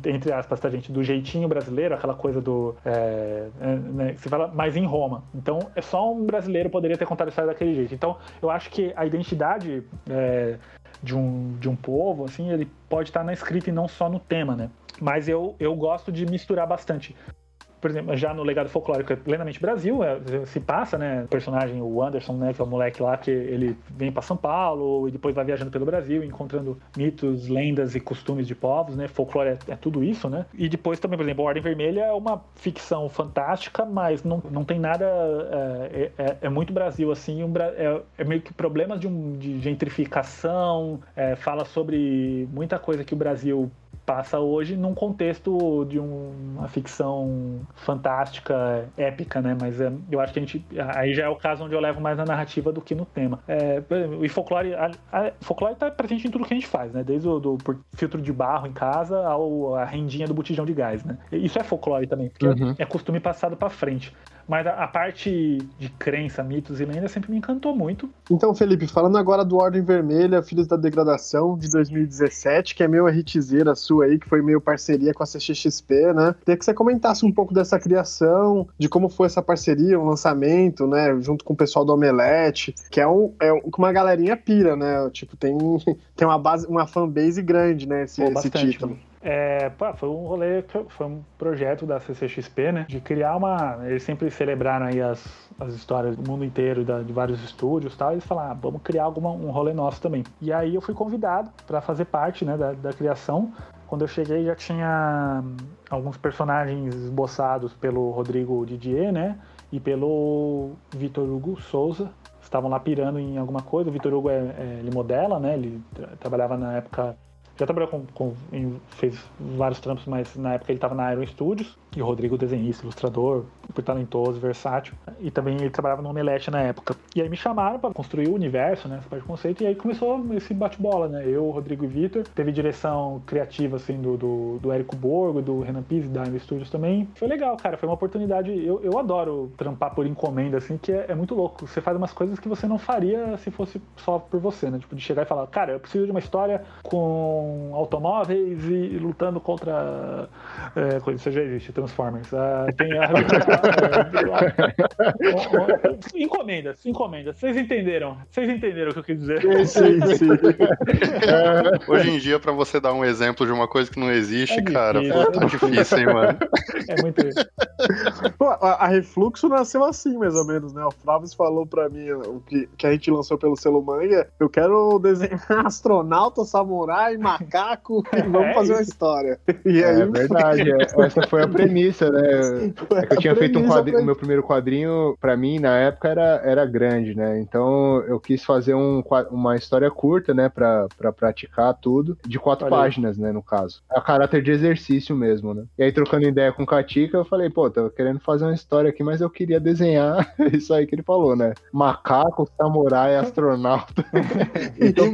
entre aspas, tá, gente? Do jeitinho brasileiro, aquela coisa do. É, é, né, se fala mais em Roma. Então, é só um brasileiro poderia ter contado a história daquele jeito. Então, eu acho que a identidade. É, de um, de um povo, assim, ele pode estar na escrita e não só no tema, né? Mas eu, eu gosto de misturar bastante por exemplo, já no legado folclórico é plenamente Brasil, é, se passa, né? O personagem, o Anderson, né? Que é o moleque lá que ele vem para São Paulo e depois vai viajando pelo Brasil, encontrando mitos, lendas e costumes de povos, né? Folclore é, é tudo isso, né? E depois também, por exemplo, a Ordem Vermelha é uma ficção fantástica, mas não, não tem nada. É, é, é, é muito Brasil, assim. Um, é, é, meio que problemas de, um, de gentrificação, é, fala sobre muita coisa que o Brasil passa hoje num contexto de um, uma ficção fantástica, épica, né? Mas é, eu acho que a gente. Aí já é o caso onde eu levo mais na narrativa do que no tema. É, e folclore. A, a, folclore tá presente em tudo que a gente faz, né? Desde o do, filtro de barro em casa ao a rendinha do botijão de gás, né? Isso é folclore também, porque uhum. é costume passado para frente. Mas a, parte de crença, mitos e lendas sempre me encantou muito. Então, Felipe, falando agora do Ordem Vermelha, Filhos da Degradação, de 2017, que é meio a hitzeira sua aí, que foi meio parceria com a CXXP, né? Queria que você comentasse um pouco dessa criação, de como foi essa parceria, o um lançamento, né? Junto com o pessoal do Omelete, que é, um, é uma galerinha pira, né? Tipo, tem, tem uma base, uma fanbase grande, né? Esse, Pô, esse título. É, pá, foi um rolê, foi um projeto da CCXP, né? De criar uma. Eles sempre celebraram aí as, as histórias do mundo inteiro, da, de vários estúdios e tal. E eles falaram, ah, vamos criar alguma, um rolê nosso também. E aí eu fui convidado para fazer parte né, da, da criação. Quando eu cheguei já tinha alguns personagens esboçados pelo Rodrigo Didier, né? E pelo Vitor Hugo Souza. Estavam lá pirando em alguma coisa. O Vitor Hugo é, é, ele modela, né? Ele tra trabalhava na época já trabalhou com, com fez vários trampos, mas na época ele estava na Iron Studios, e o Rodrigo desenhista, ilustrador, super talentoso, versátil, e também ele trabalhava no Omelete na época. E aí me chamaram para construir o universo, né, essa parte de conceito, e aí começou esse bate-bola, né, eu, Rodrigo e Vitor, teve direção criativa, assim, do, do, do Érico Borgo, do Renan Pizzi, da Iron Studios também. Foi legal, cara, foi uma oportunidade, eu, eu adoro trampar por encomenda, assim, que é, é muito louco, você faz umas coisas que você não faria se fosse só por você, né, tipo, de chegar e falar, cara, eu preciso de uma história com automóveis e lutando contra é, coisa, isso já existe, Transformers. Uh, tem a, encomendas, encomendas. Vocês entenderam? Vocês entenderam o que eu quis dizer? Sim, sim. Hoje em dia, pra você dar um exemplo de uma coisa que não existe, é cara, difícil, pô, tá difícil, hein, mano? É muito Pô, a, a, Refluxo nasceu assim, mais ou menos, né? O Flávio falou pra mim o que, que a gente lançou pelo selo manga. Eu quero desenhar astronauta, samurai, macaco e vamos é fazer isso. uma história. E aí, é verdade, é, essa foi a premissa, né? É eu tinha feito um quadrinho, o meu primeiro quadrinho, pra mim, na época, era, era grande, né? Então eu quis fazer um, uma história curta, né? Pra, pra praticar tudo, de quatro Olha páginas, aí. né? No caso. A caráter de exercício mesmo, né? E aí, trocando ideia com o Katika, eu falei, pô, tô querendo fazer uma história aqui, mas eu queria desenhar isso aí que ele falou, né? Macaco, samurai, astronauta. e, tô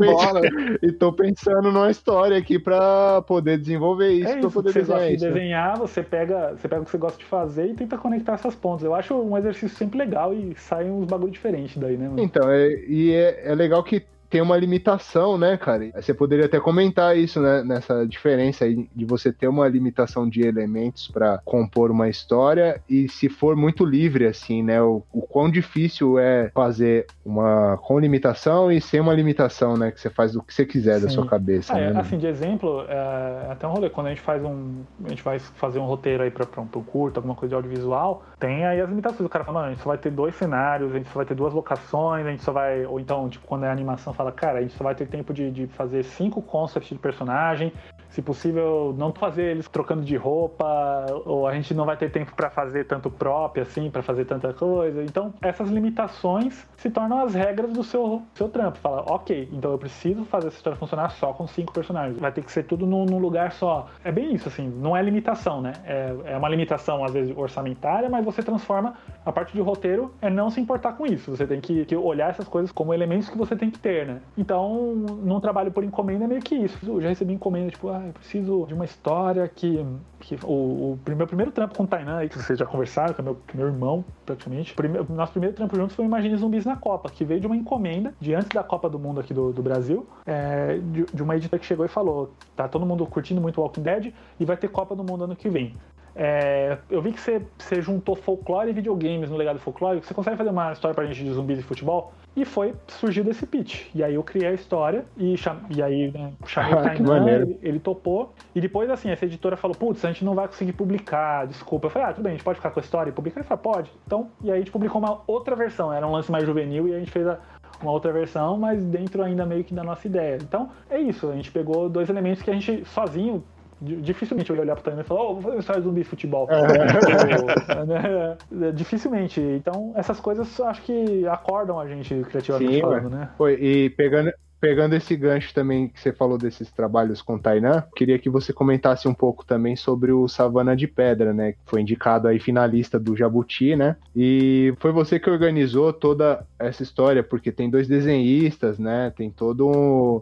e tô pensando numa história aqui pra poder desenvolver isso, é isso poder desenhar isso. Né? desenhar, você pega, você pega o que você gosta de fazer e tenta conectar essas pontas. Eu acho um exercício sempre legal e sai uns bagulho diferente daí, né? Mano? Então, é, e é, é legal que tem uma limitação, né, cara? Você poderia até comentar isso, né, nessa diferença aí de você ter uma limitação de elementos para compor uma história e se for muito livre, assim, né, o, o quão difícil é fazer uma com limitação e sem uma limitação, né, que você faz o que você quiser Sim. da sua cabeça. Ah, né? é, assim, de exemplo, é, até um rolê, quando a gente faz um, a gente vai fazer um roteiro aí para um, um curto, alguma coisa de audiovisual, tem aí as limitações. O cara fala, mano, a gente só vai ter dois cenários, a gente só vai ter duas locações, a gente só vai, ou então, tipo, quando é animação, fala, cara, a gente só vai ter tempo de, de fazer cinco concepts de personagem, se possível, não fazer eles trocando de roupa, ou a gente não vai ter tempo para fazer tanto próprio assim, para fazer tanta coisa. Então, essas limitações se tornam as regras do seu, seu trampo. Fala, ok, então eu preciso fazer essa história funcionar só com cinco personagens. Vai ter que ser tudo num, num lugar só. É bem isso, assim, não é limitação, né? É, é uma limitação, às vezes, orçamentária, mas você transforma a parte de roteiro é não se importar com isso. Você tem que, que olhar essas coisas como elementos que você tem que ter, né? Então, num trabalho por encomenda é meio que isso. Eu já recebi encomenda, tipo, ah, eu preciso de uma história que. que o, o meu primeiro trampo com o Tainan, aí, que vocês já conversaram, que é meu, meu irmão, praticamente. O nosso primeiro trampo juntos foi Imagine Zumbis na Copa, que veio de uma encomenda de antes da Copa do Mundo aqui do, do Brasil, é, de, de uma editora que chegou e falou: tá todo mundo curtindo muito Walking Dead e vai ter Copa do Mundo ano que vem. É, eu vi que você, você juntou folclore e videogames no legado folclórico. Você consegue fazer uma história pra gente de zumbis e futebol? E foi surgiu desse pitch. E aí eu criei a história e, cham... e aí né, chamei ah, o Tainan, ele, ele, topou. E depois, assim, essa editora falou: Putz, a gente não vai conseguir publicar, desculpa. Eu falei: Ah, tudo bem, a gente pode ficar com a história e publicar? Ele falou: Pode. Então, e aí a gente publicou uma outra versão. Era um lance mais juvenil e a gente fez a, uma outra versão, mas dentro ainda meio que da nossa ideia. Então, é isso. A gente pegou dois elementos que a gente sozinho dificilmente eu ia olhar pro Tainan e falar, oh, vou fazer uma história de zumbi futebol. É. né? Dificilmente. Então, essas coisas acho que acordam a gente criativamente Sim, falando, né? Foi, e pegando, pegando esse gancho também que você falou desses trabalhos com Tainan, queria que você comentasse um pouco também sobre o Savana de Pedra, né? Que foi indicado aí finalista do Jabuti, né? E foi você que organizou toda essa história, porque tem dois desenhistas, né? Tem todo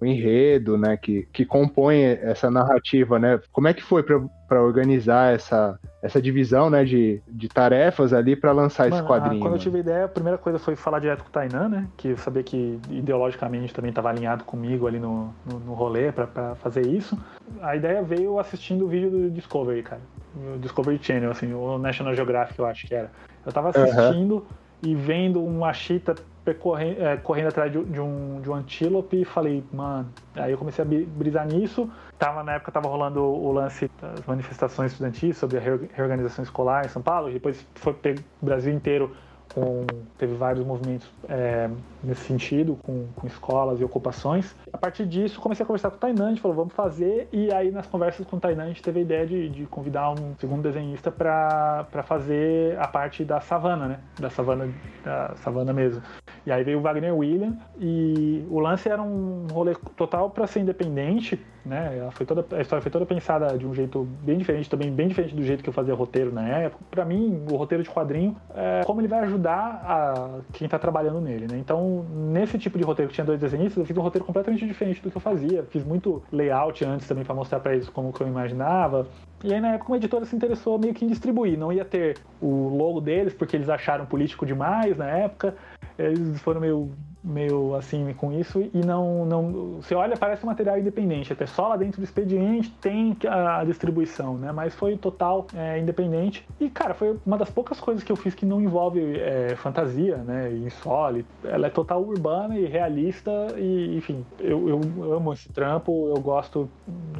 um enredo, né? Que, que compõe essa narrativa, né? Como é que foi para organizar essa, essa divisão, né, de, de tarefas ali para lançar mano, esse quadrinho. quando eu tive a ideia, a primeira coisa foi falar direto com o Tainan, né, que eu sabia que ideologicamente também estava alinhado comigo ali no, no, no rolê para fazer isso. A ideia veio assistindo o vídeo do Discovery, cara, o Discovery Channel, assim, o National Geographic eu acho que era. Eu tava assistindo uhum. e vendo uma chita correndo, é, correndo atrás de, de, um, de um antílope e falei, mano. Aí eu comecei a brisar nisso. Tava, na época tava rolando o lance das manifestações estudantis sobre a reorganização escolar em São Paulo. Depois foi o Brasil inteiro com, teve vários movimentos é, nesse sentido, com, com, escolas e ocupações. A partir disso, comecei a conversar com o Tainan, a gente falou, vamos fazer, e aí nas conversas com o Tainan, a gente teve a ideia de, de convidar um segundo desenhista para fazer a parte da savana, né? Da savana, da savana mesmo. E aí veio o Wagner William, e o lance era um rolê total para ser independente, né? Ela foi toda, a história foi toda pensada de um jeito bem diferente, também bem diferente do jeito que eu fazia roteiro na época. Para mim, o roteiro de quadrinho é como ele vai ajudar a quem tá trabalhando nele, né? Então, nesse tipo de roteiro que tinha dois desenhistas, eu fiz um roteiro completamente diferente do que eu fazia. Fiz muito layout antes também para mostrar para eles como que eu imaginava. E aí, na época, uma editora se interessou meio que em distribuir. Não ia ter o logo deles, porque eles acharam político demais na época. Eles foram meio meio assim com isso e não não você olha parece um material independente até só lá dentro do expediente tem a distribuição né? Mas foi total é, independente. E cara foi uma das poucas coisas que eu fiz que não envolve é, fantasia né? Insólito ela é total urbana e realista e enfim eu, eu amo esse trampo eu gosto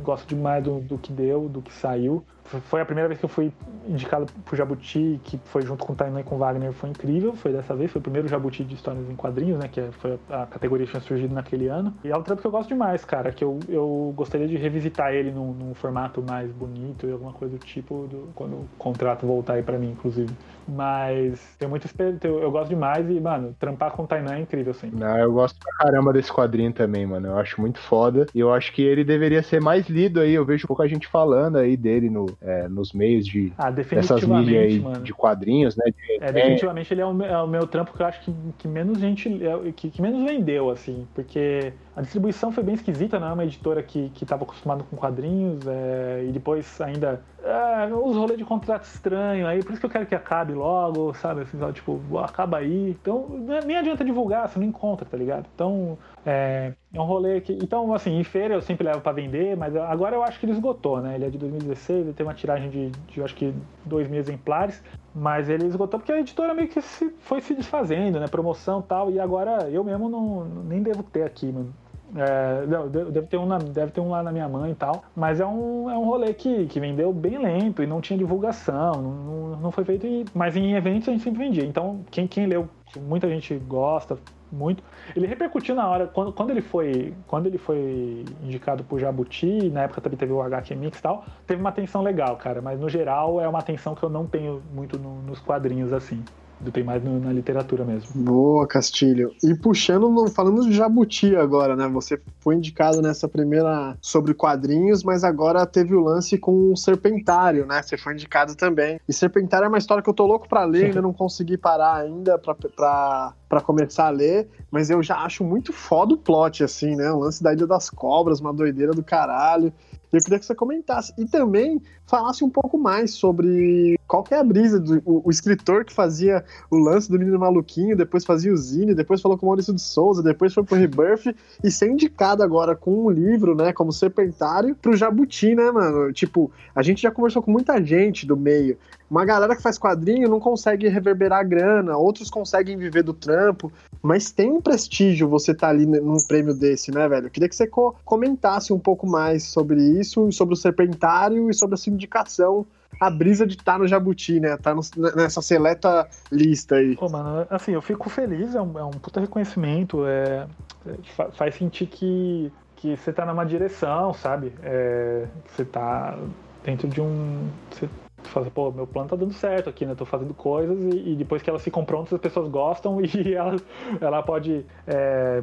gosto demais do, do que deu do que saiu foi a primeira vez que eu fui indicado pro Jabuti, que foi junto com o Tainan e com o Wagner, foi incrível. Foi dessa vez, foi o primeiro Jabuti de histórias em quadrinhos, né? Que é, foi a categoria que tinha surgido naquele ano. E é um trampo que eu gosto demais, cara. Que eu, eu gostaria de revisitar ele num, num formato mais bonito e alguma coisa do tipo, do, quando o contrato voltar aí pra mim, inclusive. Mas tem muito eu, eu gosto demais e, mano, trampar com o Tainan é incrível, assim. Não, eu gosto pra caramba desse quadrinho também, mano. Eu acho muito foda. E eu acho que ele deveria ser mais lido aí. Eu vejo pouca gente falando aí dele no, é, nos meios de ah, dessas mídias aí mano. de quadrinhos, né? De, é, definitivamente ele é o, é o, meu trampo que eu acho que, que menos gente. É, que, que menos vendeu, assim. Porque a distribuição foi bem esquisita, não é uma editora que estava acostumada com quadrinhos é, e depois ainda é, os rolês de contrato estranho aí, por isso que eu quero que acabe logo, sabe? Assim, tipo, acaba aí. Então, nem adianta divulgar, você não encontra, tá ligado? Então, é, é um rolê que. Então, assim, em feira eu sempre levo para vender, mas agora eu acho que ele esgotou, né? Ele é de 2016, ele tem uma tiragem de, de acho que, dois mil exemplares, mas ele esgotou porque a editora meio que se, foi se desfazendo, né? Promoção tal, e agora eu mesmo não, nem devo ter aqui, mano. É, deve, ter um na, deve ter um lá na minha mãe e tal. Mas é um, é um rolê que, que vendeu bem lento e não tinha divulgação, não, não foi feito. E, mas em eventos a gente sempre vendia. Então, quem, quem leu, muita gente gosta muito. Ele repercutiu na hora, quando, quando ele foi quando ele foi indicado por Jabuti, na época também teve o HQ Mix e tal, teve uma atenção legal, cara. Mas no geral é uma atenção que eu não tenho muito no, nos quadrinhos assim tem mais no, na literatura mesmo. Boa, Castilho. E puxando, falando de Jabuti agora, né? Você foi indicado nessa primeira sobre quadrinhos, mas agora teve o lance com o Serpentário, né? Você foi indicado também. E Serpentário é uma história que eu tô louco pra ler, ainda não consegui parar ainda pra, pra, pra começar a ler, mas eu já acho muito foda o plot, assim, né? O lance da Ilha das Cobras, uma doideira do caralho. Eu queria que você comentasse. E também falasse um pouco mais sobre qual que é a brisa do o, o, escritor que fazia o lance do menino maluquinho, depois fazia o Zine, depois falou com o Maurício de Souza, depois foi pro Rebirth e ser indicado agora com um livro, né, como Serpentário, pro Jabuti, né, mano? Tipo, a gente já conversou com muita gente do meio. Uma galera que faz quadrinho não consegue reverberar grana, outros conseguem viver do trampo, mas tem um prestígio você estar tá ali num prêmio desse, né, velho? Eu queria que você co comentasse um pouco mais sobre isso, sobre o Serpentário e sobre a sindicação a brisa de estar tá no Jabuti, né? Tá no, nessa seleta lista aí. Pô, mano, assim, eu fico feliz, é um, é um puta reconhecimento, é, é, faz sentir que, que você tá numa direção, sabe? É, você tá dentro de um. Você fala, pô, meu plano tá dando certo aqui, né? Tô fazendo coisas e, e depois que elas ficam prontas, as pessoas gostam e ela, ela pode, é,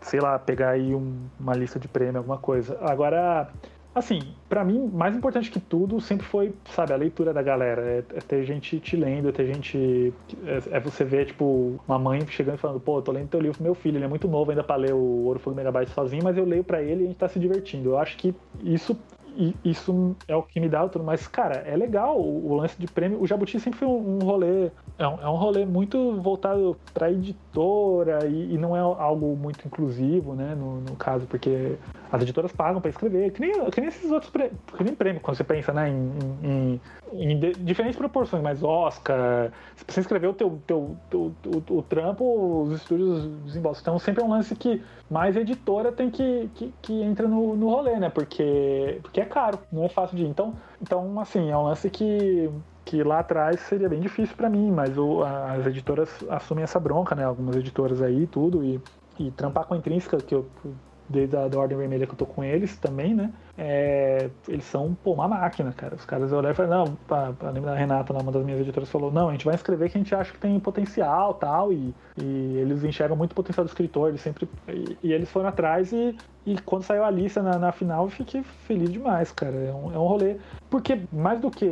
sei lá, pegar aí um, uma lista de prêmio, alguma coisa. Agora, assim, para mim, mais importante que tudo sempre foi, sabe, a leitura da galera. É, é ter gente te lendo, é ter gente. É, é, você ver, tipo, uma mãe chegando e falando, pô, tô lendo teu livro pro meu filho, ele é muito novo ainda pra ler o Ouro Fogo Megabyte sozinho, mas eu leio para ele e a gente tá se divertindo. Eu acho que isso e isso é o que me dá tudo. Mas, cara, é legal o, o, lance de prêmio. O Jabuti sempre foi um, um rolê. É um, é um rolê muito voltado pra editora e, e, não é algo muito inclusivo, né? No, no caso, porque as editoras pagam para escrever. Que nem, que nem esses outros prêmios. Que nem prêmio, quando você pensa, né? Em, em, em de, diferentes proporções, mas Oscar. Se você escrever o teu, teu, teu, o, o trampo, os estúdios desembolsam. Então sempre é um lance que mais editora tem que, que, que entra no, no rolê, né? Porque, porque é caro, não é fácil de ir. Então, então, assim, é um lance que que lá atrás seria bem difícil para mim, mas o, as editoras assumem essa bronca, né? Algumas editoras aí tudo, e, e trampar com a intrínseca, que eu desde a da Ordem Vermelha que eu tô com eles também, né? É, eles são, pô, uma máquina, cara. Os caras olharam e falaram, não, lembrar da Renata, uma das minhas editoras, falou, não, a gente vai escrever que a gente acha que tem potencial tal, e, e eles enxergam muito potencial do escritor, eles sempre. E, e eles foram atrás e, e quando saiu a lista na, na final, eu fiquei feliz demais, cara. É um, é um rolê. Porque mais do que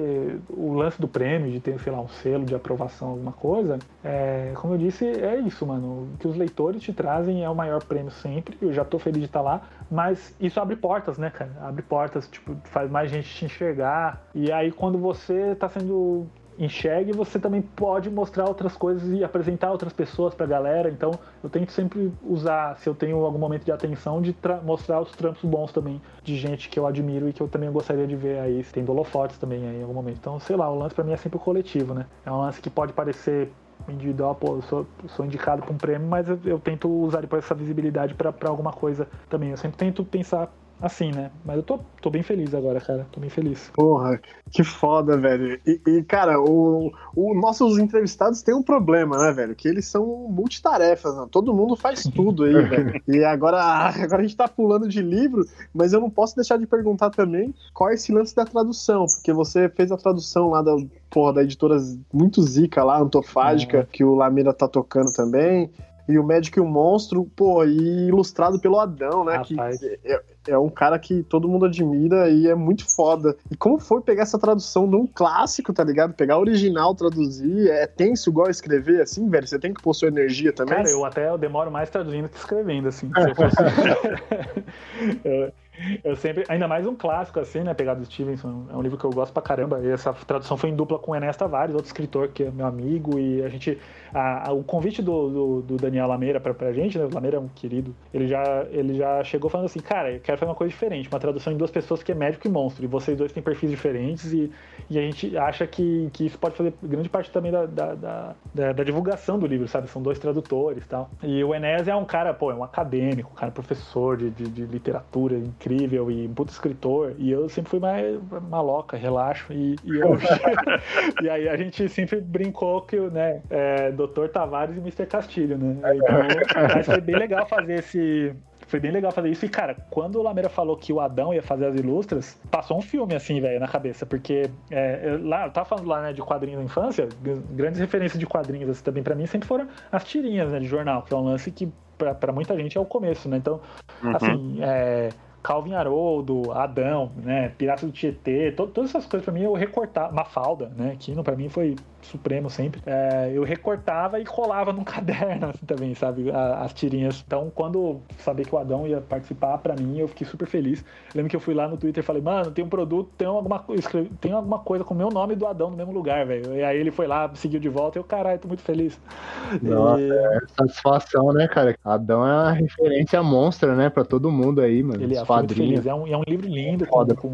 o lance do prêmio, de ter, sei lá, um selo de aprovação, alguma coisa, é, como eu disse, é isso, mano. O que os leitores te trazem é o maior prêmio sempre. Eu já tô feliz de estar lá, mas isso abre portas, né, cara? Abre portas, tipo, faz mais gente te enxergar. E aí, quando você tá sendo enxergue, você também pode mostrar outras coisas e apresentar outras pessoas para a galera. Então, eu tento sempre usar, se eu tenho algum momento de atenção, de mostrar os trampos bons também de gente que eu admiro e que eu também gostaria de ver aí. Tem holofotes também aí em algum momento. Então, sei lá, o lance para mim é sempre o coletivo, né? É um lance que pode parecer individual, pô, eu sou, sou indicado para um prêmio, mas eu, eu, tento usar depois essa visibilidade para alguma coisa também. Eu sempre tento pensar assim, né? Mas eu tô, tô bem feliz agora, cara. Tô bem feliz. Porra, que foda, velho. E, e cara, o, o, nossos entrevistados têm um problema, né, velho? Que eles são multitarefas, né? Todo mundo faz tudo aí, velho. E agora, agora a gente tá pulando de livro, mas eu não posso deixar de perguntar também qual é esse lance da tradução, porque você fez a tradução lá da, porra, da editora muito zica lá, Antofágica, que o Lamira tá tocando também e o Médico e o Monstro, pô, e ilustrado pelo Adão, né? Rapaz. Que é, é, um cara que todo mundo admira e é muito foda. E como foi pegar essa tradução de um clássico, tá ligado? Pegar original, traduzir, é tenso igual escrever, assim, velho? Você tem que pôr sua energia também? Cara, eu até eu demoro mais traduzindo que escrevendo, assim. Se eu fosse... eu, sempre, ainda mais um clássico assim, né? Pegado do Stevenson, é um livro que eu gosto pra caramba. E essa tradução foi em dupla com o Ernesto Tavares, outro escritor que é meu amigo, e a gente. A, a, o convite do, do, do, Daniel Lameira pra, pra gente, né? O Lameira é um querido. Ele já, ele já chegou falando assim, cara, eu quero fazer uma coisa diferente, uma tradução em duas pessoas que é médico e monstro. E vocês dois têm perfis diferentes, e, e a gente acha que, que isso pode fazer grande parte também da, da, da, da, da divulgação do livro, sabe? São dois tradutores e tal. E o Enéas é um cara, pô, é um acadêmico, um cara professor de, de, de literatura incrível e puto escritor. E eu sempre fui mais maloca, relaxo. E, e, eu, e aí a gente sempre brincou que, né, é, Dr. Tavares e Mr. Castilho, né? Então, foi bem legal fazer esse, foi bem legal fazer isso. E, cara, quando o Lameira falou que o Adão ia fazer as ilustras, passou um filme, assim, velho, na cabeça. Porque é, eu, lá, eu tava falando lá, né, de quadrinhos da infância, grandes referências de quadrinhos, assim, também para mim, sempre foram as tirinhas, né, de jornal, que é um lance que para muita gente é o começo, né? Então, uhum. assim, é, Calvin Haroldo, Adão, né, Pirata do Tietê, to, todas essas coisas para mim eu recortava, Mafalda, né, que para mim foi supremo sempre. É, eu recortava e colava num caderno assim, também, sabe, as tirinhas. Então, quando sabia que o Adão ia participar, para mim, eu fiquei super feliz. lembro que eu fui lá no Twitter e falei, mano, tem um produto, tem alguma, escrevi, tem alguma coisa com o meu nome do Adão no mesmo lugar, velho. E aí ele foi lá, seguiu de volta e eu, caralho, tô muito feliz. Nossa, e... é satisfação, né, cara? Adão é uma referência monstra, né, pra todo mundo aí, mano. Ele é muito feliz. É um, é um livro lindo, foda. Com,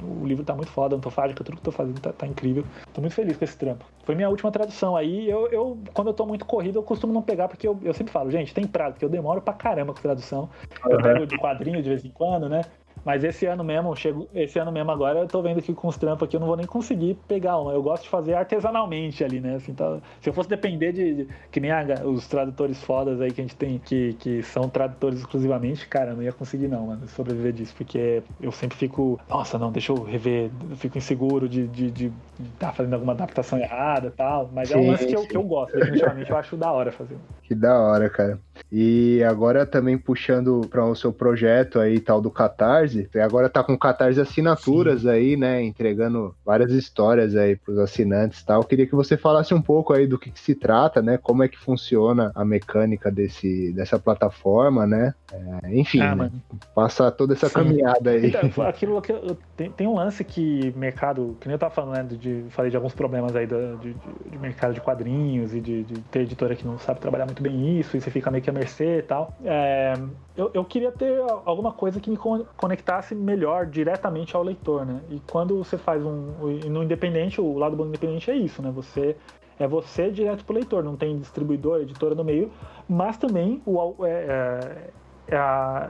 com, o livro tá muito foda, antofágica, tudo que eu tô fazendo tá, tá, incrível. Tô muito feliz com esse trampo. Foi minha última tradução aí. Eu, eu quando eu tô muito corrido, eu costumo não pegar, porque eu, eu sempre falo, gente, tem prazo, porque eu demoro pra caramba com tradução. Eu pego de quadrinho de vez em quando, né? Mas esse ano mesmo, chego, esse ano mesmo agora, eu tô vendo que com os trampos aqui eu não vou nem conseguir pegar uma. Eu gosto de fazer artesanalmente ali, né? Assim, tá, se eu fosse depender de, de, que nem a, os tradutores fodas aí que a gente tem, que, que são tradutores exclusivamente, cara, eu não ia conseguir não, mano, sobreviver disso, porque eu sempre fico, nossa, não, deixa eu rever, eu fico inseguro de estar de, de, de tá fazendo alguma adaptação errada e tal, mas sim, é um lance que eu, que eu gosto, definitivamente eu acho da hora fazer. Que da hora, cara. E agora também puxando para o seu projeto aí tal do Catarse, agora tá com Catarse assinaturas Sim. aí, né, entregando várias histórias aí para os assinantes e tal. Eu queria que você falasse um pouco aí do que, que, se trata, né, como é que funciona a mecânica desse, dessa plataforma, né? É, enfim, ah, né, passa toda essa Sim. caminhada aí. Então, aquilo que eu, tem, tem, um lance que mercado, que nem eu tava falando, né, de, falei de alguns problemas aí do, de, de, mercado de quadrinhos e de, de ter editora que não sabe trabalhar muito bem isso, e você fica meio que a mercê e tal. É, eu, eu queria ter alguma coisa que me conectasse melhor diretamente ao leitor, né? E quando você faz um. No independente, o lado bom do independente é isso, né? Você é você direto pro leitor, não tem distribuidor, editora no meio, mas também o, é, é,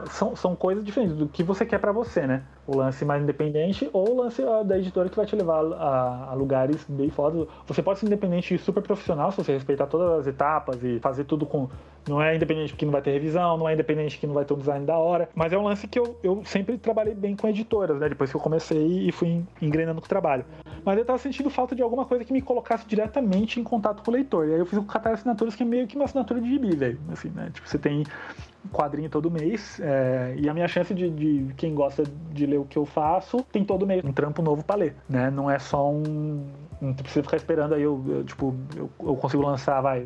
são, são coisas diferentes do que você quer para você, né? O lance mais independente ou o lance da editora que vai te levar a, a lugares bem fodas. Você pode ser independente e super profissional se você respeitar todas as etapas e fazer tudo com. Não é independente porque não vai ter revisão, não é independente que não vai ter um design da hora. Mas é um lance que eu, eu sempre trabalhei bem com editoras, né? Depois que eu comecei e fui engrenando com o trabalho. Mas eu tava sentindo falta de alguma coisa que me colocasse diretamente em contato com o leitor. E aí eu fiz o Catar Assinaturas, que é meio que uma assinatura de gibi, velho. Assim, né? Tipo, você tem quadrinho todo mês. É, e a minha chance de, de, quem gosta de ler o que eu faço tem todo mês um trampo novo para ler, né? Não é só um. Não precisa ficar esperando aí, eu, eu tipo, eu, eu, consigo lançar, vai,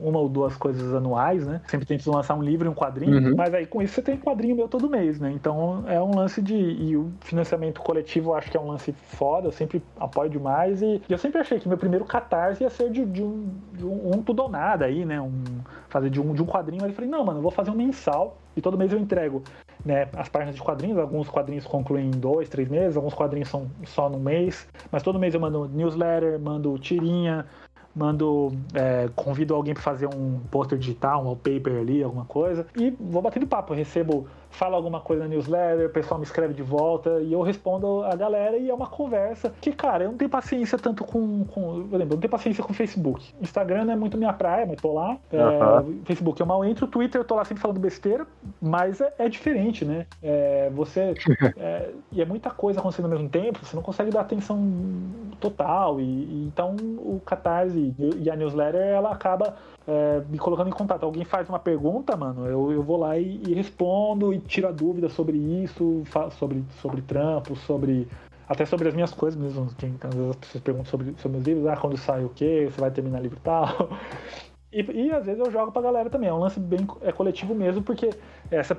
uma ou duas coisas anuais, né? Sempre tento lançar um livro e um quadrinho, uhum. mas aí com isso você tem quadrinho meu todo mês, né? Então é um lance de. E o financiamento coletivo eu acho que é um lance foda, eu sempre apoio demais. E, e eu sempre achei que meu primeiro catarse ia ser de, de um, de um, um tudo ou nada aí, né? Um, fazer de um, de um quadrinho. Aí eu falei, não, mano, eu vou fazer um mensal e todo mês eu entrego né, as páginas de quadrinhos. Alguns quadrinhos concluem em dois, três meses, alguns quadrinhos são só no mês. Mas todo mês eu mando newsletter, mando tirinha, mando, é, convido alguém para fazer um poster digital, um wallpaper ali, alguma coisa, e vou batendo papo. Eu recebo falo alguma coisa na newsletter, o pessoal me escreve de volta e eu respondo a galera e é uma conversa que, cara, eu não tenho paciência tanto com, com por exemplo, eu não tenho paciência com Facebook. Instagram não é muito minha praia, mas tô lá. É, Facebook eu mal entro, Twitter eu tô lá sempre falando besteira, mas é, é diferente, né? É, você. É, e é muita coisa acontecendo ao mesmo tempo, você não consegue dar atenção total. E, e então o Catarse e a newsletter ela acaba é, me colocando em contato. Alguém faz uma pergunta, mano, eu, eu vou lá e, e respondo e tiro a dúvida sobre isso, sobre, sobre trampo, sobre. Até sobre as minhas coisas mesmo. Quem, às vezes as pessoas perguntam sobre, sobre meus livros, ah, quando sai o quê? Você vai terminar livro tal. E, e, às vezes eu jogo pra galera também. É um lance bem é coletivo mesmo, porque essa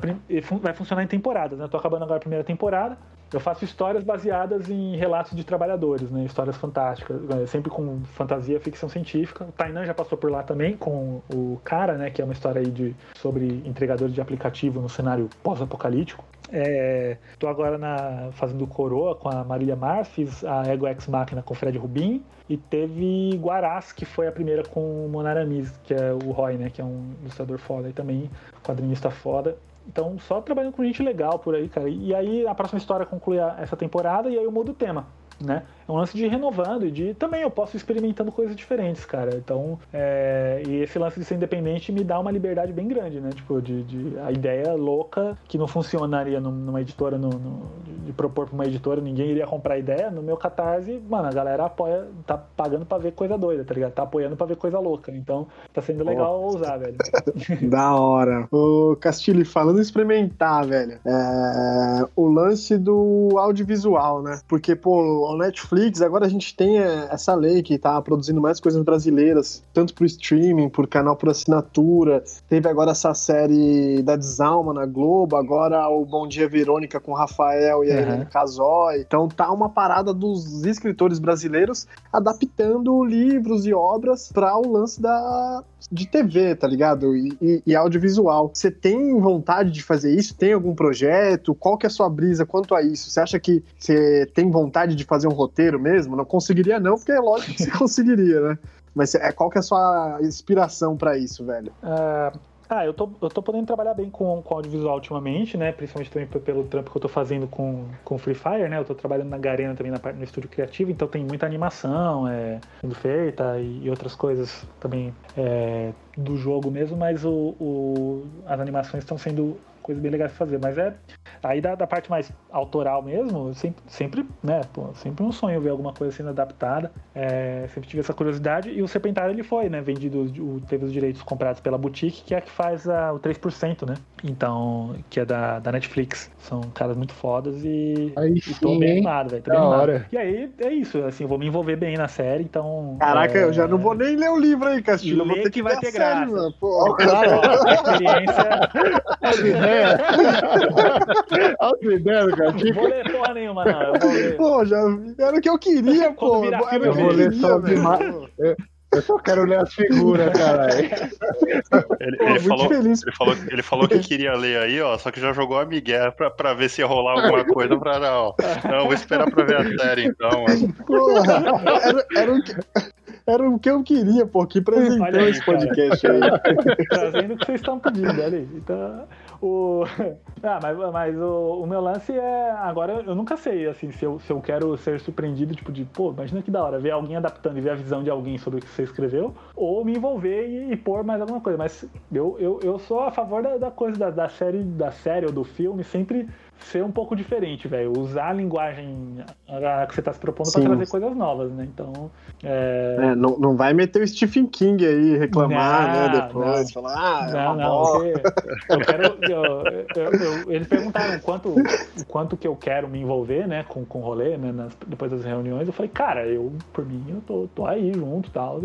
vai funcionar em temporadas, né? Eu tô acabando agora a primeira temporada. Eu faço histórias baseadas em relatos de trabalhadores, né? Histórias fantásticas, né? sempre com fantasia, ficção científica. O Tainan já passou por lá também com o Cara, né? Que é uma história aí de, sobre entregadores de aplicativo no cenário pós-apocalíptico. É, tô agora na, fazendo coroa com a Marília Mar, fiz a Ego Ex Machina com o Fred Rubin e teve Guarás, que foi a primeira com o Monaramis, que é o Roy, né, que é um ilustrador foda e também quadrinista foda. Então, só trabalhando com gente legal por aí, cara. E aí a próxima história conclui essa temporada e aí eu mudo o tema né? É um lance de ir renovando e de também eu posso ir experimentando coisas diferentes, cara. Então, é, e esse lance de ser independente me dá uma liberdade bem grande, né? Tipo, de, de a ideia louca que não funcionaria numa editora, no, no, de propor pra uma editora, ninguém iria comprar a ideia. No meu catarse, mano, a galera apoia, tá pagando pra ver coisa doida, tá ligado? Tá apoiando pra ver coisa louca. Então, tá sendo legal oh. usar, velho. da hora. Ô, Castilho, falando em experimentar, velho, é, o lance do audiovisual, né? Porque, pô, o Netflix, agora a gente tem é, essa lei que tá produzindo mais coisas brasileiras, tanto pro streaming, por canal por assinatura. Teve agora essa série da Desalma na Globo, agora o Bom Dia Verônica com Rafael e a uhum. Casoy. Então tá uma parada dos escritores brasileiros adaptando livros e obras para o lance da de TV, tá ligado? E, e, e, audiovisual. Você tem vontade de fazer isso? Tem algum projeto? Qual que é a sua brisa quanto a isso? Você acha que você tem vontade de fazer um roteiro mesmo? Não conseguiria não, porque é lógico que você conseguiria, né? Mas é, qual que é a sua inspiração para isso, velho? Uh, ah, eu tô, eu tô podendo trabalhar bem com, com audiovisual ultimamente, né? Principalmente também pelo trampo que eu tô fazendo com, com Free Fire, né? Eu tô trabalhando na Garena também na, no estúdio criativo, então tem muita animação é, sendo feita e, e outras coisas também é, do jogo mesmo, mas o, o as animações estão sendo coisa bem legal de fazer. Mas é. Aí da, da parte mais autoral mesmo, sempre, sempre né, pô, sempre um sonho ver alguma coisa sendo adaptada. É, sempre tive essa curiosidade. E o Serpentário ele foi, né? Vendido, o, teve os direitos comprados pela Boutique, que é a que faz a, o 3%, né? Então, que é da, da Netflix. São caras muito fodas e, aí e tô sim, bem animado, velho. Da hora. E aí é isso, assim, eu vou me envolver bem na série, então. Caraca, é... eu já não vou nem ler o livro aí, Castilho. Eu vou ter que, que vai ter graça. Série, mano. Pô, claro, a experiência. Olha ideia, cara. Não vou ler porra nenhuma, não. Eu vou ler. Pô, já era o que eu queria, pô. Era eu vou ler só Eu só quero ler as figuras, caralho. Ele, ele, falou, ele, falou, ele falou que queria ler aí, ó, só que já jogou a Miguel pra, pra ver se ia rolar alguma coisa pra não. Não, vou esperar pra ver a série então. Porra, era, era, o que, Era o que eu queria, pô, que apresentou esse podcast aí. Trazendo o que vocês estão pedindo, ali. Então, o... Ah, mas, mas o, o, meu lance é. Agora eu nunca sei, assim, se eu, se eu quero ser surpreendido, tipo, de, pô, imagina que da hora, ver alguém adaptando e ver a visão de alguém sobre o que você escreveu, ou me envolver e, e pôr mais alguma coisa. Mas eu, eu, eu sou a favor da, da coisa da, da série, da série ou do filme, sempre ser um pouco diferente, velho. Usar a linguagem que você está se propondo para trazer coisas novas, né? Então. É... É, não, não vai meter o Stephen King aí reclamar, né, não, né? Depois, não. falar, ah, é não, não. Eu quero. Eu, eu, eu, eles perguntaram quanto, quanto que eu quero me envolver, né, com, com o rolê, né, nas, depois das reuniões. Eu falei, cara, eu, por mim, eu tô, tô aí junto tal.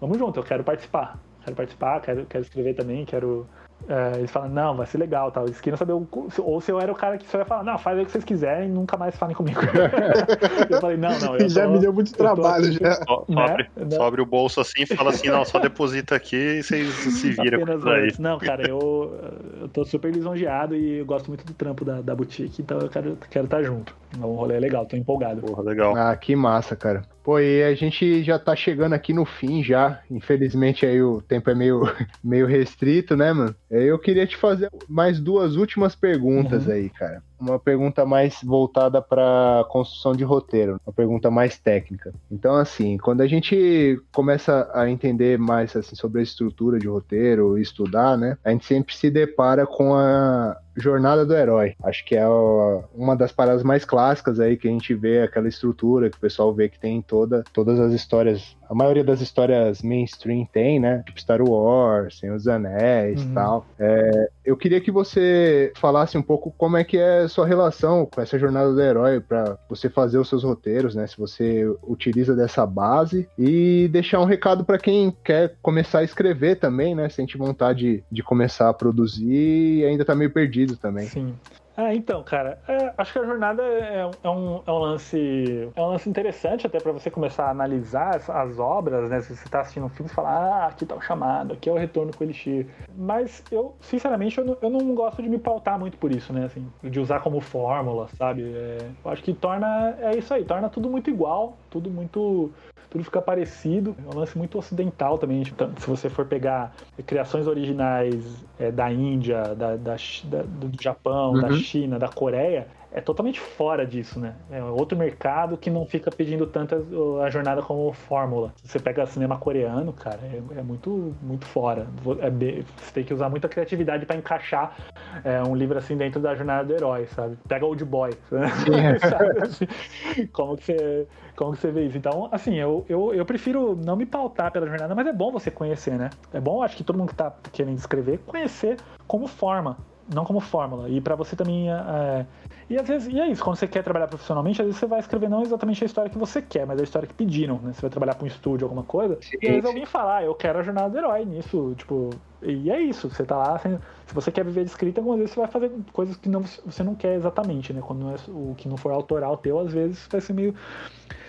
vamos junto, eu quero participar. Quero participar, quero, quero escrever também, quero é, eles falam, não, vai ser legal, tal. Eles queriam saber, o, ou se eu era o cara que só ia falar, não, faz aí o que vocês quiserem e nunca mais falem comigo. eu falei, não, não. Eu já me deu muito trabalho, tô, já. So, né? Sobe, o bolso assim e fala assim, não, só deposita aqui e vocês se viram. Não, cara, eu, eu tô super lisonjeado e eu gosto muito do trampo da, da boutique, então eu quero estar quero tá junto. O rolê é legal, tô empolgado. Porra, legal. Ah, que massa, cara. Pô, e a gente já tá chegando aqui no fim já. Infelizmente aí o tempo é meio, meio restrito, né, mano? Eu queria te fazer mais duas últimas perguntas uhum. aí, cara uma pergunta mais voltada para construção de roteiro, uma pergunta mais técnica. Então, assim, quando a gente começa a entender mais assim, sobre a estrutura de roteiro, estudar, né, a gente sempre se depara com a jornada do herói. Acho que é uma das paradas mais clássicas aí que a gente vê aquela estrutura que o pessoal vê que tem em toda, todas as histórias a maioria das histórias mainstream tem, né? Tipo Star Wars, Senhor dos Anéis e uhum. tal. É, eu queria que você falasse um pouco como é que é sua relação com essa jornada do herói para você fazer os seus roteiros, né? Se você utiliza dessa base e deixar um recado para quem quer começar a escrever também, né? Sente vontade de começar a produzir e ainda tá meio perdido também. Sim. Ah, então, cara, é, acho que a jornada é, é, um, é, um, lance é um lance interessante até para você começar a analisar as, as, obras, né? Se você tá assistindo um filme e falar, ah, aqui tá o chamado, aqui é o retorno com o Elixir. Mas eu, sinceramente, eu não, eu não gosto de me pautar muito por isso, né? Assim, de usar como fórmula, sabe? É, eu acho que torna, é isso aí, torna tudo muito igual, tudo muito tudo fica parecido. É um lance muito ocidental também. Então, se você for pegar criações originais é, da Índia, da, da, da, do Japão, uhum. da China, da Coreia, é totalmente fora disso, né? É outro mercado que não fica pedindo tanto a, jornada como fórmula. Você pega cinema coreano, cara, é, é muito, muito fora. É, você tem que usar muita criatividade para encaixar é, um livro assim dentro da jornada do herói, sabe? Pega Old Boy, assim, como que você como que você vê isso? Então, assim, eu, eu, eu prefiro não me pautar pela jornada, mas é bom você conhecer, né? É bom, acho que todo mundo que tá querendo escrever, conhecer como forma não como fórmula. E para você também. É... E às vezes, e é isso, quando você quer trabalhar profissionalmente, às vezes você vai escrever não exatamente a história que você quer, mas a história que pediram, né? Você vai trabalhar com um estúdio, alguma coisa, sim, e às vezes alguém fala, ah, eu quero a jornada do herói nisso, tipo. E é isso, você tá lá, se você quer viver de escrita, algumas vezes você vai fazer coisas que não, você não quer exatamente, né? Quando é, o que não for autoral teu, às vezes vai ser meio.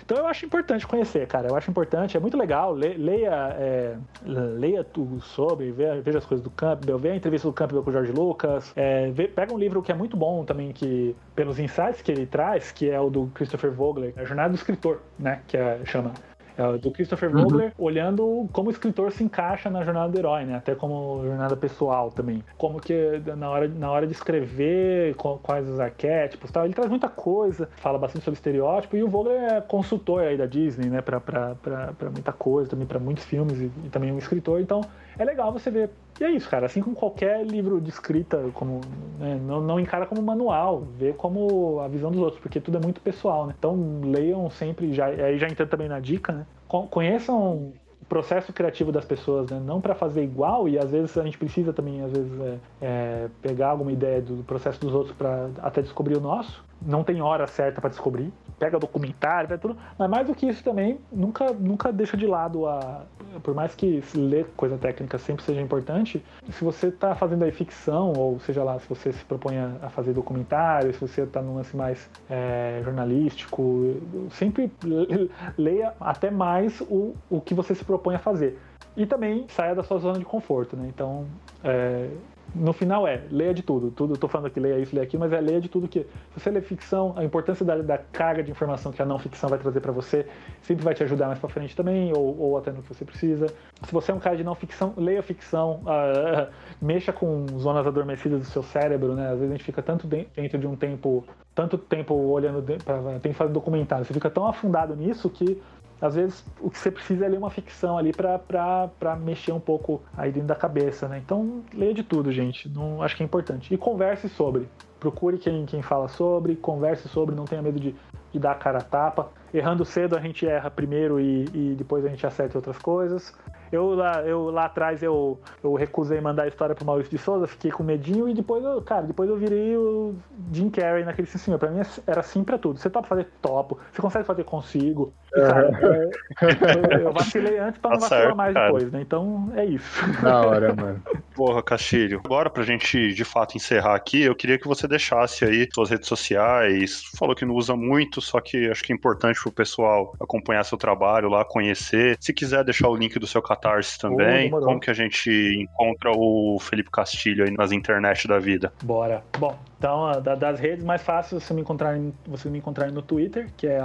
Então eu acho importante conhecer, cara. Eu acho importante, é muito legal. leia, é, leia tudo sobre, veja as coisas do Campbell, veja a entrevista do Campbell com o George Lucas. É, pega um livro que é muito bom também, que pelos insights que ele traz, que é o do Christopher Vogler, a Jornada do Escritor, né? Que é, chama. É do Christopher uhum. Vogler, olhando como o escritor se encaixa na jornada do herói, né? Até como jornada pessoal também. Como que na hora, na hora de escrever, quais os arquétipos tal. Ele traz muita coisa, fala bastante sobre estereótipo, e o Vogler é consultor aí da Disney, né? Pra, pra, pra, pra muita coisa, também para muitos filmes, e, e também um escritor. Então, é legal você ver. E é isso, cara. Assim como qualquer livro de escrita, como né, não, não encara como manual, vê como a visão dos outros, porque tudo é muito pessoal, né? Então leiam sempre, já, aí já entrando também na dica, né? Conheçam o processo criativo das pessoas, né? Não para fazer igual, e às vezes a gente precisa também, às vezes, é, é, pegar alguma ideia do processo dos outros para até descobrir o nosso. Não tem hora certa para descobrir pega documentário, pega tudo, mas mais do que isso também, nunca, nunca deixa de lado a. Por mais que ler coisa técnica sempre seja importante, se você está fazendo aí ficção, ou seja lá, se você se propõe a fazer documentário, se você está num lance mais é, jornalístico, sempre leia até mais o, o que você se propõe a fazer. E também saia da sua zona de conforto, né? Então, é, no final é, leia de tudo. Tudo, eu tô falando aqui, leia isso, leia aquilo, mas é leia de tudo que. Se você lê ficção, a importância da, da carga de informação que a não ficção vai trazer para você sempre vai te ajudar mais para frente também, ou, ou, até no que você precisa. Se você é um cara de não ficção, leia ficção, uh, mexa com zonas adormecidas do seu cérebro, né? Às vezes a gente fica tanto dentro de um tempo, tanto tempo olhando para tem que fazer documentário, você fica tão afundado nisso que às vezes o que você precisa é ler uma ficção ali para mexer um pouco aí dentro da cabeça, né? Então, leia de tudo, gente. Não, acho que é importante. E converse sobre. Procure quem, quem fala sobre, converse sobre, não tenha medo de, de dar a cara a tapa. Errando cedo, a gente erra primeiro e, e depois a gente acerta outras coisas. Eu lá, eu, lá atrás eu, eu recusei mandar a história pro Maurício de Souza, fiquei com medinho e depois eu, cara, depois eu virei o Jim Carrey naquele sim, Pra mim era sim pra tudo. Você topa fazer topo, você consegue fazer consigo. E, cara, é, eu, eu, vacilei antes pra não tá vacilar mais cara. depois, né? Então é isso. Da hora, mano. Porra, Castilho. Agora, pra gente de fato encerrar aqui, eu queria que você deixasse aí suas redes sociais. Falou que não usa muito, só que acho que é importante pro pessoal acompanhar seu trabalho lá, conhecer. Se quiser deixar o link do seu Catarse também, oh, como que a gente encontra o Felipe Castilho aí nas internet da vida? Bora. Bom, então, das redes, mais fácil você me encontrar, você me encontrar no Twitter, que é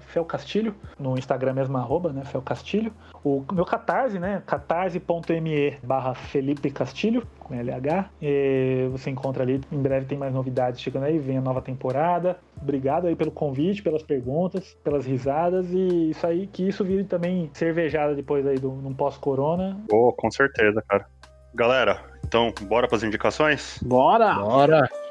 felcastilho, no Instagram mesmo, arroba, né, felcastilho. O meu Catarse, né, catarse.me barra Felipe Castilho, com LH. E você encontra ali, em breve tem mais novidades chegando aí, vem a nova temporada. Obrigado aí pelo convite, pelas perguntas, pelas risadas e isso aí, que isso vire também cervejada depois aí do, num pós-corona. Oh, com certeza, cara. Galera, então, bora para as indicações? Bora! Bora!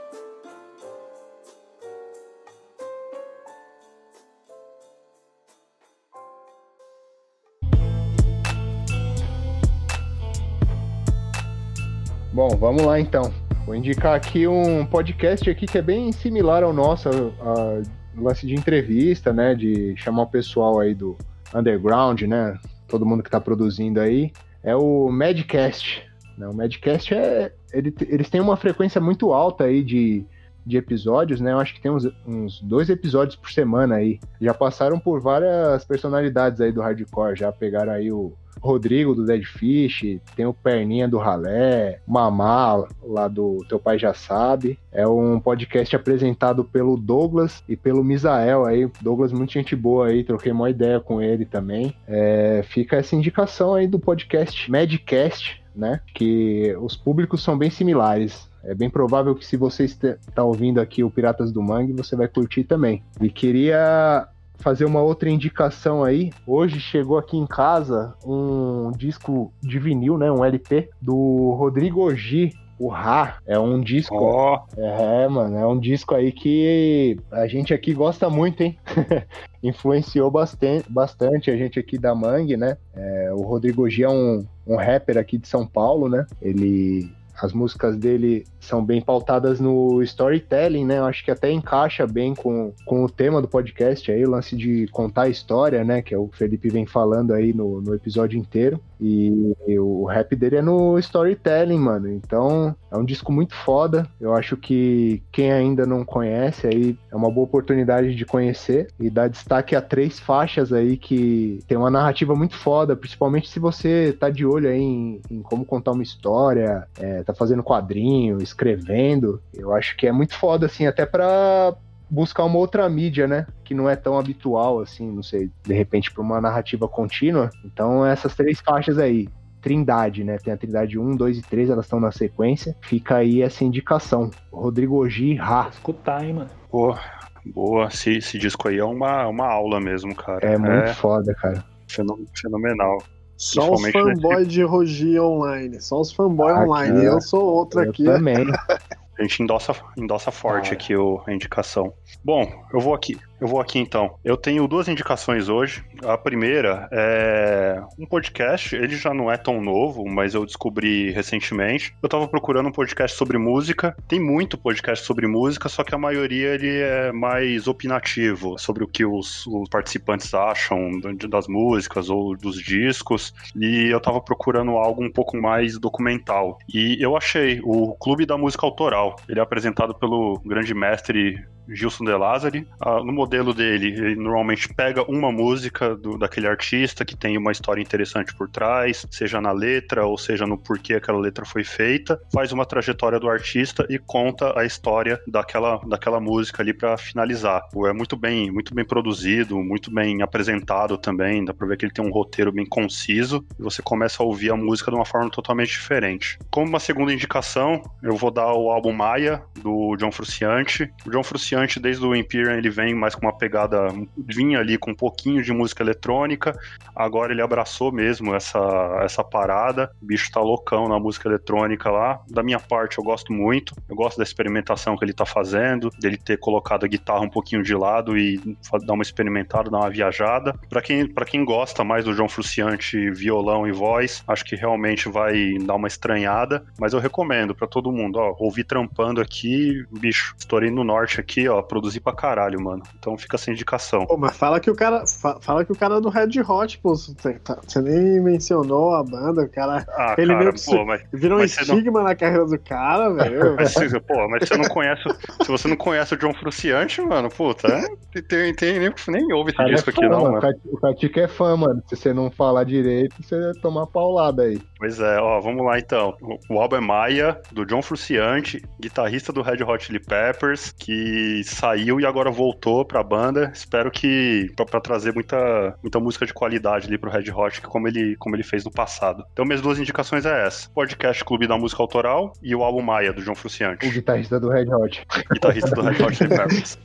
Bom, vamos lá então. Vou indicar aqui um podcast aqui que é bem similar ao nosso, a, lance de entrevista, né? De chamar o pessoal aí do underground, né? Todo mundo que está produzindo aí. É o Madcast. Né? O Madcast é. Ele, eles têm uma frequência muito alta aí de, de episódios, né? Eu acho que tem uns, uns dois episódios por semana aí. Já passaram por várias personalidades aí do hardcore. Já pegaram aí o Rodrigo do Dead Fish, tem o Perninha do Ralé, Mamá lá do Teu Pai Já Sabe. É um podcast apresentado pelo Douglas e pelo Misael aí. Douglas, muita gente boa aí, troquei uma ideia com ele também. É, fica essa indicação aí do podcast Madcast, né? Que os públicos são bem similares. É bem provável que se você está ouvindo aqui o Piratas do Mangue, você vai curtir também. E queria fazer uma outra indicação aí. Hoje chegou aqui em casa um disco de vinil, né, um LP do Rodrigo Ogi, o Ra é um disco. Oh. É, mano, é um disco aí que a gente aqui gosta muito, hein? Influenciou bastante, bastante a gente aqui da Mangue, né? É, o Rodrigo Ogi é um, um rapper aqui de São Paulo, né? Ele as músicas dele são bem pautadas no storytelling, né? Eu acho que até encaixa bem com, com o tema do podcast aí, o lance de contar história, né? Que é o Felipe vem falando aí no, no episódio inteiro. E, e o rap dele é no storytelling, mano. Então é um disco muito foda. Eu acho que quem ainda não conhece aí é uma boa oportunidade de conhecer e dar destaque a três faixas aí que tem uma narrativa muito foda, principalmente se você tá de olho aí em, em como contar uma história, é, tá fazendo quadrinho, escrevendo, eu acho que é muito foda, assim, até pra buscar uma outra mídia, né? Que não é tão habitual, assim, não sei, de repente pra uma narrativa contínua. Então, essas três faixas aí. Trindade, né? Tem a Trindade 1, 2 e 3, elas estão na sequência. Fica aí essa indicação. Rodrigo Ogi, Ra. Escutar, hein, mano. Pô, boa. Esse, esse disco aí é uma, uma aula mesmo, cara. É muito é foda, cara. Fenomenal. Só os fanboys nesse... de Rogi online. Só os fanboys ah, online. Eu sou outro eu aqui. Também. A gente endossa, endossa forte ah. aqui o, a indicação. Bom, eu vou aqui. Eu vou aqui então. Eu tenho duas indicações hoje. A primeira é um podcast. Ele já não é tão novo, mas eu descobri recentemente. Eu tava procurando um podcast sobre música. Tem muito podcast sobre música, só que a maioria ele é mais opinativo sobre o que os, os participantes acham das músicas ou dos discos. E eu tava procurando algo um pouco mais documental. E eu achei o Clube da Música Autoral. Ele é apresentado pelo grande mestre Gilson De Lázari. Ah, no modelo dele, ele normalmente pega uma música do, daquele artista que tem uma história interessante por trás, seja na letra ou seja no porquê aquela letra foi feita, faz uma trajetória do artista e conta a história daquela, daquela música ali para finalizar. É muito bem, muito bem produzido, muito bem apresentado também, dá pra ver que ele tem um roteiro bem conciso e você começa a ouvir a música de uma forma totalmente diferente. Como uma segunda indicação, eu vou dar o álbum Maia, do John Frusciante. O John Frusciante, desde o Imperium, ele vem mais com uma pegada, vinha ali com um pouquinho de música eletrônica, agora ele abraçou mesmo essa, essa parada, o bicho tá loucão na música eletrônica lá. Da minha parte, eu gosto muito, eu gosto da experimentação que ele tá fazendo, dele ter colocado a guitarra um pouquinho de lado e dar uma experimentada, dar uma viajada. Para quem, pra quem gosta mais do John Frusciante, violão e voz, acho que realmente vai dar uma estranhada, mas eu recomendo para todo mundo, ó, ouvir trampando aqui, bicho, estourei no norte aqui, ó, produzi pra caralho, mano. Então fica sem indicação. Pô, mas fala que o cara, fa fala que o cara é do Red Hot, pô, você, tá, você nem mencionou a banda, o cara, Ah, ele cara, meio que pô, mas, virou um mas não- estigma na carreira do cara, velho. mas, se- pô, mas você não conhece, se você não conhece o John Frusciante, mano, puta, é, tem, tem, nem, nem ouve esse Cara, é disco aqui fã, não, mano. mano. O Catica é fã, mano. Se você não falar direito, você vai tomar paulada aí. Pois é, ó, vamos lá então. O- O álbum é Maia, do John Frusciante, guitarrista do Red Hot Chili Peppers, que saiu e agora voltou pra banda. Espero que pra, pra trazer muita, muita música de qualidade ali pro Red Hot, que como ele, como ele fez no passado. Então, minhas duas indicações é essa: podcast Clube da Música Autoral e o álbum Maia, do John O Frusciante, guitarrista do Red Hot. guitarrista do Red Hot Peppers.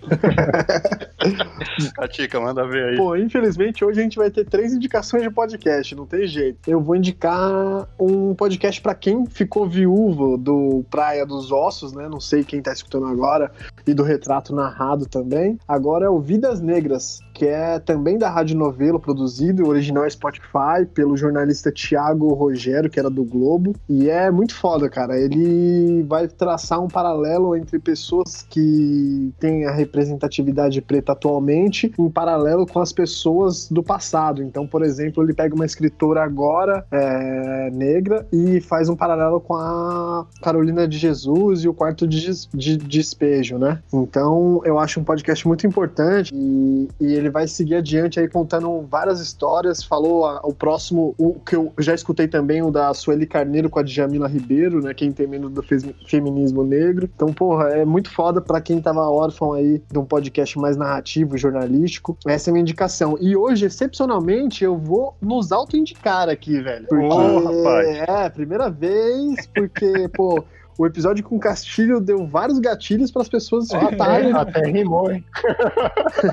Katika, manda ver aí. Pô, infelizmente hoje a gente vai ter três indicações de podcast, não tem jeito. Eu vou indicar um podcast pra quem ficou viúvo do Praia dos Ossos, né? Não sei quem tá escutando agora, e do Retrato Narrado também. Agora é o Vidas Negras, que é também da Rádio Novelo, produzido, o original é Spotify, pelo jornalista Tiago Rogério, que era do Globo. E é muito foda, cara. Ele vai traçar um paralelo entre pessoas que têm a representatividade preta atualmente, em paralelo com as pessoas do passado. Então, por exemplo, ele pega uma escritora agora é, negra e faz um paralelo com a Carolina de Jesus e o quarto de, Des- de despejo, né? Então, eu acho um podcast muito importante e, e ele vai seguir adiante aí contando várias histórias. Falou a- o próximo, o que eu já escutei também, o da Sueli Carneiro com a Djamila Ribeiro, né? Quem tem medo do feminismo negro. Então, porra, é muito foda pra quem tava órfão aí de um podcast mais narrativo, jornalístico. Essa é a minha indicação. E hoje, excepcionalmente, eu vou nos auto-indicar aqui, velho. Porque, Ô, rapaz. é, primeira vez, porque, pô. O episódio com Castilho deu vários gatilhos para as pessoas escutarem. Até rimou, hein?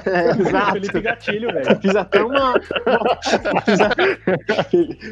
É, exato. Felipe Gatilho, velho. Fiz até uma. fiz a-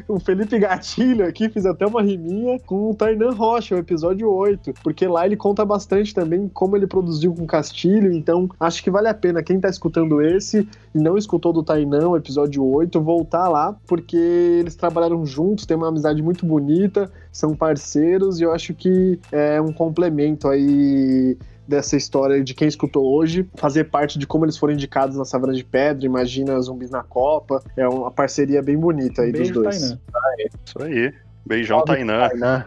o Felipe Gatilho aqui, fiz até uma riminha com o Tainan Rocha, o episódio 8. Porque lá ele conta bastante também como ele produziu com Castilho. Então, acho que vale a pena quem tá escutando esse e não escutou do Tainan, o episódio 8, voltar lá, porque eles trabalharam juntos, tem uma amizade muito bonita, são parceiros, e eu acho que é um complemento aí dessa história de quem escutou hoje, fazer parte de como eles foram indicados na Savana de Pedra, imagina Zumbis na Copa, é uma parceria bem bonita aí Beijo, dos dois. Tainan. Isso aí. Beijão, Salve, Tainan. Tainan.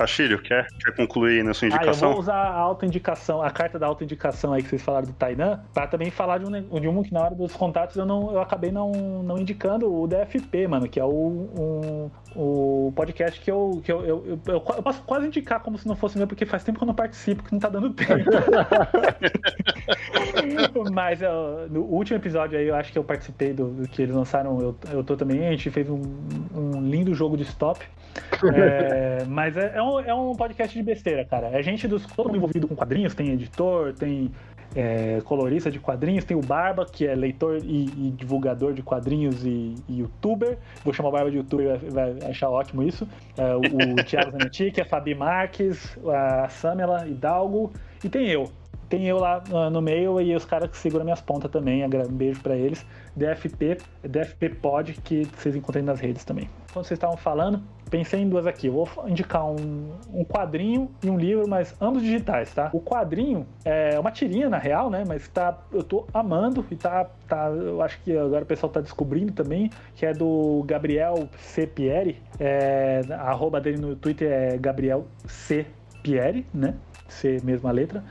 Castilho, quer, quer concluir na sua Ah, eu indicação? vou usar a autoindicação, a carta da autoindicação aí que vocês falaram do Tainan, pra também falar de um, de um que na hora dos contatos eu, não, eu acabei não, não indicando o DFP, mano, que é o, um- o podcast que, eu, que eu, eu, eu, eu posso quase indicar como se não fosse meu, porque faz tempo que eu não participo, que não tá dando tempo. Mas eu- no último episódio aí, eu acho que eu participei do, do que eles lançaram, eu, eu tô também, a gente fez um, um lindo jogo de stop. É, mas é, é um, é um podcast de besteira, cara. É gente dos. Todo envolvido com quadrinhos, tem editor, tem é, colorista de quadrinhos, tem o Barba, que é leitor e, e divulgador de quadrinhos e, e youtuber. Vou chamar o Barba de youtuber, vai, vai achar ótimo isso. É, o, o Thiago Zanetti, a Fabi Marques, a Samela Hidalgo, e tem eu. Tem eu lá no meio e os caras que seguram minhas pontas também. Um beijo pra eles. DFP, DFP Pod, que vocês encontrem nas redes também. Quando vocês estavam falando, pensei em duas aqui. Eu vou indicar um, um quadrinho e um livro, mas ambos digitais, tá? O quadrinho é uma tirinha, na real, né? Mas tá, eu tô amando e tá, tá. Eu acho que agora o pessoal tá descobrindo também, que é do Gabriel C. Pieri. É, a arroba dele no Twitter é Gabriel C. Pieri, né? C mesma letra.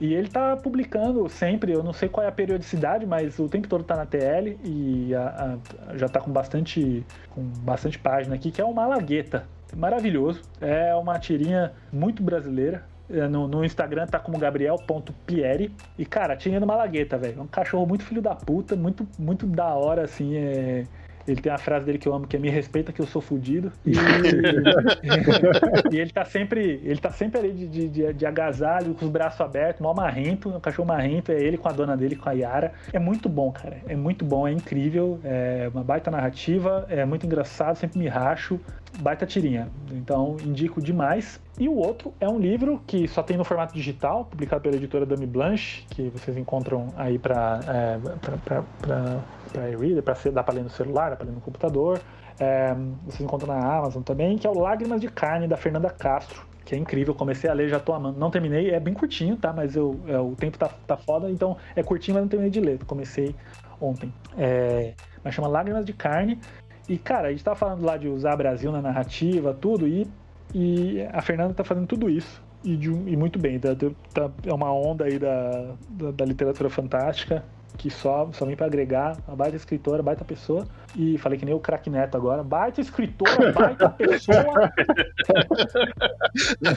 E ele tá publicando sempre, eu não sei qual é a periodicidade, mas o tempo todo tá na TL e a, a, já tá com bastante, com bastante página aqui, que é o Malagueta. Maravilhoso. É uma tirinha muito brasileira. É, no, no, Instagram tá como gabriel.pieri. E, cara, tinha no Malagueta, velho. É um cachorro muito filho da puta, muito, muito da hora, assim. É... Ele tem a frase dele que eu amo, que é me respeita que eu sou fudido. E, e ele tá sempre. Ele tá sempre ali de, de, de, agasalho, com os braços abertos, mal marrento, um cachorro marrento, é ele com a dona dele, com a Yara. É muito bom, cara. É muito bom, é incrível. É uma baita narrativa, é muito engraçado, sempre me racho. Baita tirinha. Então, indico demais. E o outro é um livro que só tem no formato digital, publicado pela editora Dami Blanche, que vocês encontram aí para é, e-reader, para dar para ler no celular, para ler no computador. É, vocês encontram na Amazon também, que é o Lágrimas de Carne, da Fernanda Castro, que é incrível. Comecei a ler, já tô amando. Não terminei, é bem curtinho, tá? Mas eu, é, o tempo tá, tá foda, então é curtinho, mas não terminei de ler. Comecei ontem. É, mas chama Lágrimas de Carne. E, cara, a gente tá falando lá de usar Brasil na narrativa, tudo, e, e a Fernanda tá fazendo tudo isso. E, de, e muito bem, tá, tá, é uma onda aí da, da, da literatura fantástica que só, só vem pra agregar, uma baita escritora, baita pessoa. E falei que nem o craque Neto agora, baita escritora, baita pessoa.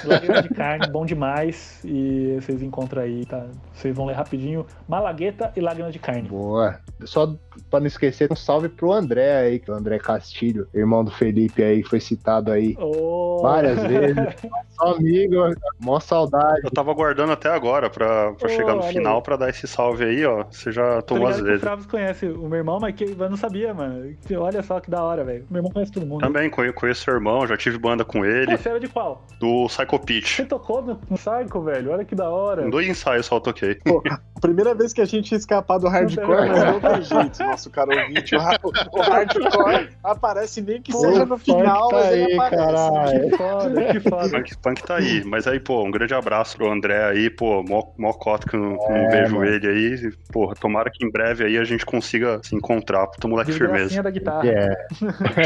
Lágrima de carne, bom demais. E vocês encontram aí, tá? Vocês vão ler rapidinho. Malagueta e Lágrima de carne. Boa. Só pra não esquecer, um salve pro André aí, que é o André Castilho, irmão do Felipe aí, que foi citado aí oh. várias vezes. Só amigo, mó saudade. Eu tava aguardando até agora pra, pra oh, chegar no final aí. pra dar esse salve aí, ó. Você já tomou as vezes. O Travis conhece o meu irmão, mas que eu não sabia, mano. Olha só que da hora, velho. Meu irmão conhece todo mundo. Também conheço seu irmão, já tive banda com ele. Você era de qual? Do Psycho Pitch. Você tocou no Psycho, velho? Olha que da hora. Dois ensaios só toquei. Pô, primeira vez que a gente ia escapar do hardcore, mas não tem jeito, nosso caro ouvinte. O, o hardcore aparece nem que pô, seja no final, tá mas aí, ele aparece. Caralho. Que foda, que foda. Punk, punk tá aí. Mas aí, pô, um grande abraço pro André aí, pô, mó, mó cota que eu não, é, não vejo mano. ele aí. Pô, tomara que em breve aí a gente consiga se encontrar. Puta moleque firmeza. Da guitarra. Yeah.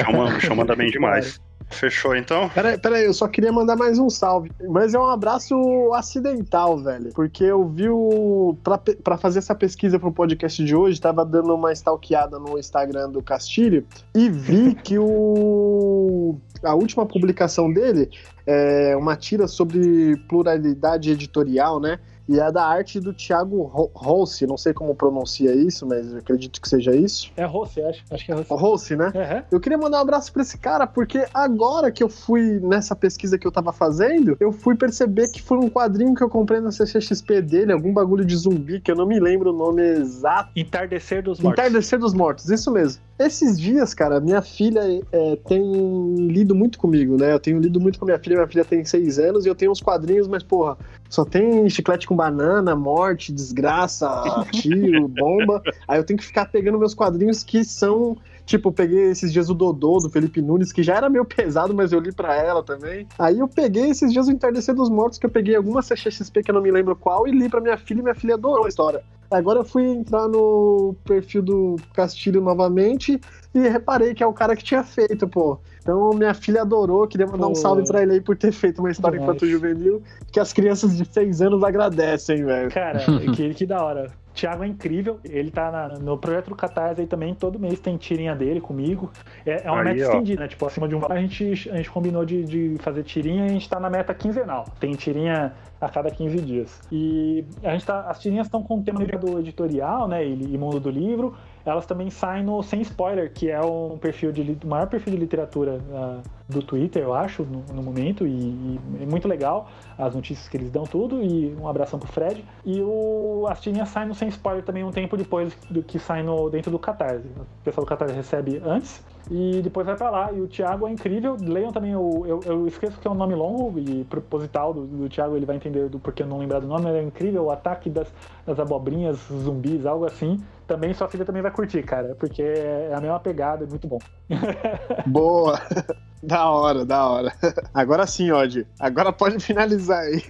Chama, chama bem demais. Fechou então? Peraí, peraí, eu só queria mandar mais um salve. Mas é um abraço acidental, velho. Porque eu vi o. Pra, pra fazer essa pesquisa pro podcast de hoje, tava dando uma stalkeada no Instagram do Castilho e vi que o. A última publicação dele é uma tira sobre pluralidade editorial, né? E é da arte do Thiago Rossi, não sei como pronuncia isso, mas acredito que seja isso. É Rossi, acho, acho que é Rossi. Rossi, né? Uhum. Eu queria mandar um abraço pra esse cara, porque agora que eu fui nessa pesquisa que eu tava fazendo, eu fui perceber que foi um quadrinho que eu comprei na CCXP dele, algum bagulho de zumbi, que eu não me lembro o nome exato. Entardecer dos Mortos. Entardecer dos Mortos, isso mesmo. Esses dias, cara, minha filha é, tem lido muito comigo, né? Eu tenho lido muito com minha filha, minha filha tem seis anos e eu tenho uns quadrinhos, mas, porra, só tem chiclete com banana, morte, desgraça, tiro, bomba. Aí eu tenho que ficar pegando meus quadrinhos que são. Tipo, eu peguei esses dias o Dodô, do Felipe Nunes, que já era meio pesado, mas eu li para ela também. Aí eu peguei esses dias o Entardecer dos Mortos, que eu peguei alguma CXP que eu não me lembro qual, e li pra minha filha, e minha filha adorou a história. Agora eu fui entrar no perfil do Castilho novamente e reparei que é o cara que tinha feito, pô. Então minha filha adorou, queria mandar pô. um salve pra ele aí por ter feito uma história enquanto juvenil, que as crianças de 6 anos agradecem, velho. Cara, que, que da hora. Thiago é incrível, ele tá na, no projeto do Catarse aí também, todo mês tem tirinha dele comigo. É, é uma aí, meta ó. estendida, né? Tipo, acima de um valor a gente, a gente combinou de, de fazer tirinha e a gente tá na meta quinzenal. Tem tirinha a cada 15 dias. E a gente tá, as tirinhas estão com o tema do editorial, né? E, e mundo do livro elas também saem no Sem Spoiler, que é um perfil de o maior perfil de literatura uh, do Twitter, eu acho, no, no momento, e, e, é muito legal as notícias que eles dão tudo, e um abração pro Fred. E o, as tirinhas saem no Sem Spoiler também um tempo depois do que sai no, dentro do Catarse. O pessoal do Catarse recebe antes, e depois vai para lá. E o Thiago é incrível. Leiam também o. Eu, eu esqueço que é um nome longo e proposital do, do Thiago, ele vai entender do porquê eu não lembrar do nome, mas é incrível. O ataque das, das abobrinhas, zumbis, algo assim. Também sua filha também vai curtir, cara, porque é a mesma pegada, é muito bom. Boa! Da hora, da hora. Agora sim, Odd. Agora pode finalizar aí.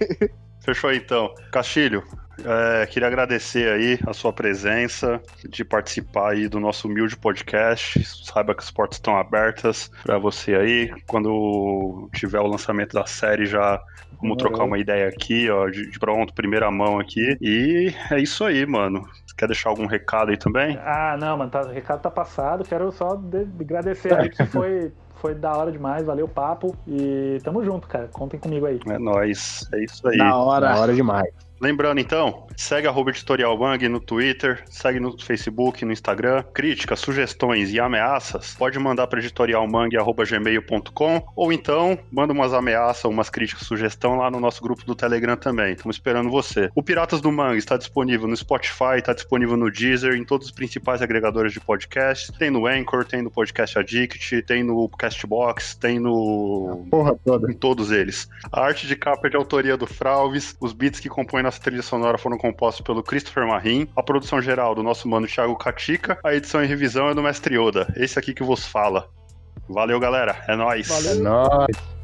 Fechou então. Castilho, é, queria agradecer aí a sua presença, de participar aí do nosso humilde podcast. Saiba que as portas estão abertas para você aí. Quando tiver o lançamento da série, já vamos trocar uma ideia aqui, ó, de, de pronto, primeira mão aqui. E é isso aí, mano. Quer deixar algum recado aí também? Ah, não, mano, tá, o recado tá passado. Quero só de, agradecer aí que foi foi da hora demais, valeu o papo e tamo junto, cara. Contem comigo aí. É nóis, é isso aí. Da hora. Da hora demais. Lembrando então, segue a Editorial Bang no Twitter, segue no Facebook, no Instagram. Críticas, sugestões e ameaças, pode mandar para editorialmang.gmail.com ou então manda umas ameaças, umas críticas, sugestão lá no nosso grupo do Telegram também. Estamos esperando você. O Piratas do Mangue está disponível no Spotify, está disponível no Deezer, em todos os principais agregadores de podcast. Tem no Anchor, tem no Podcast Addict, tem no Castbox, tem no. Porra toda. Em todos eles. A arte de capa é de autoria do Fralves, os beats que compõem nossa trilha sonora foram compostos pelo Christopher Marim, a produção geral do nosso mano Thiago Katika, a edição e revisão é do Mestre Yoda, esse aqui que vos fala. Valeu, galera. É nóis. Valeu. É nóis.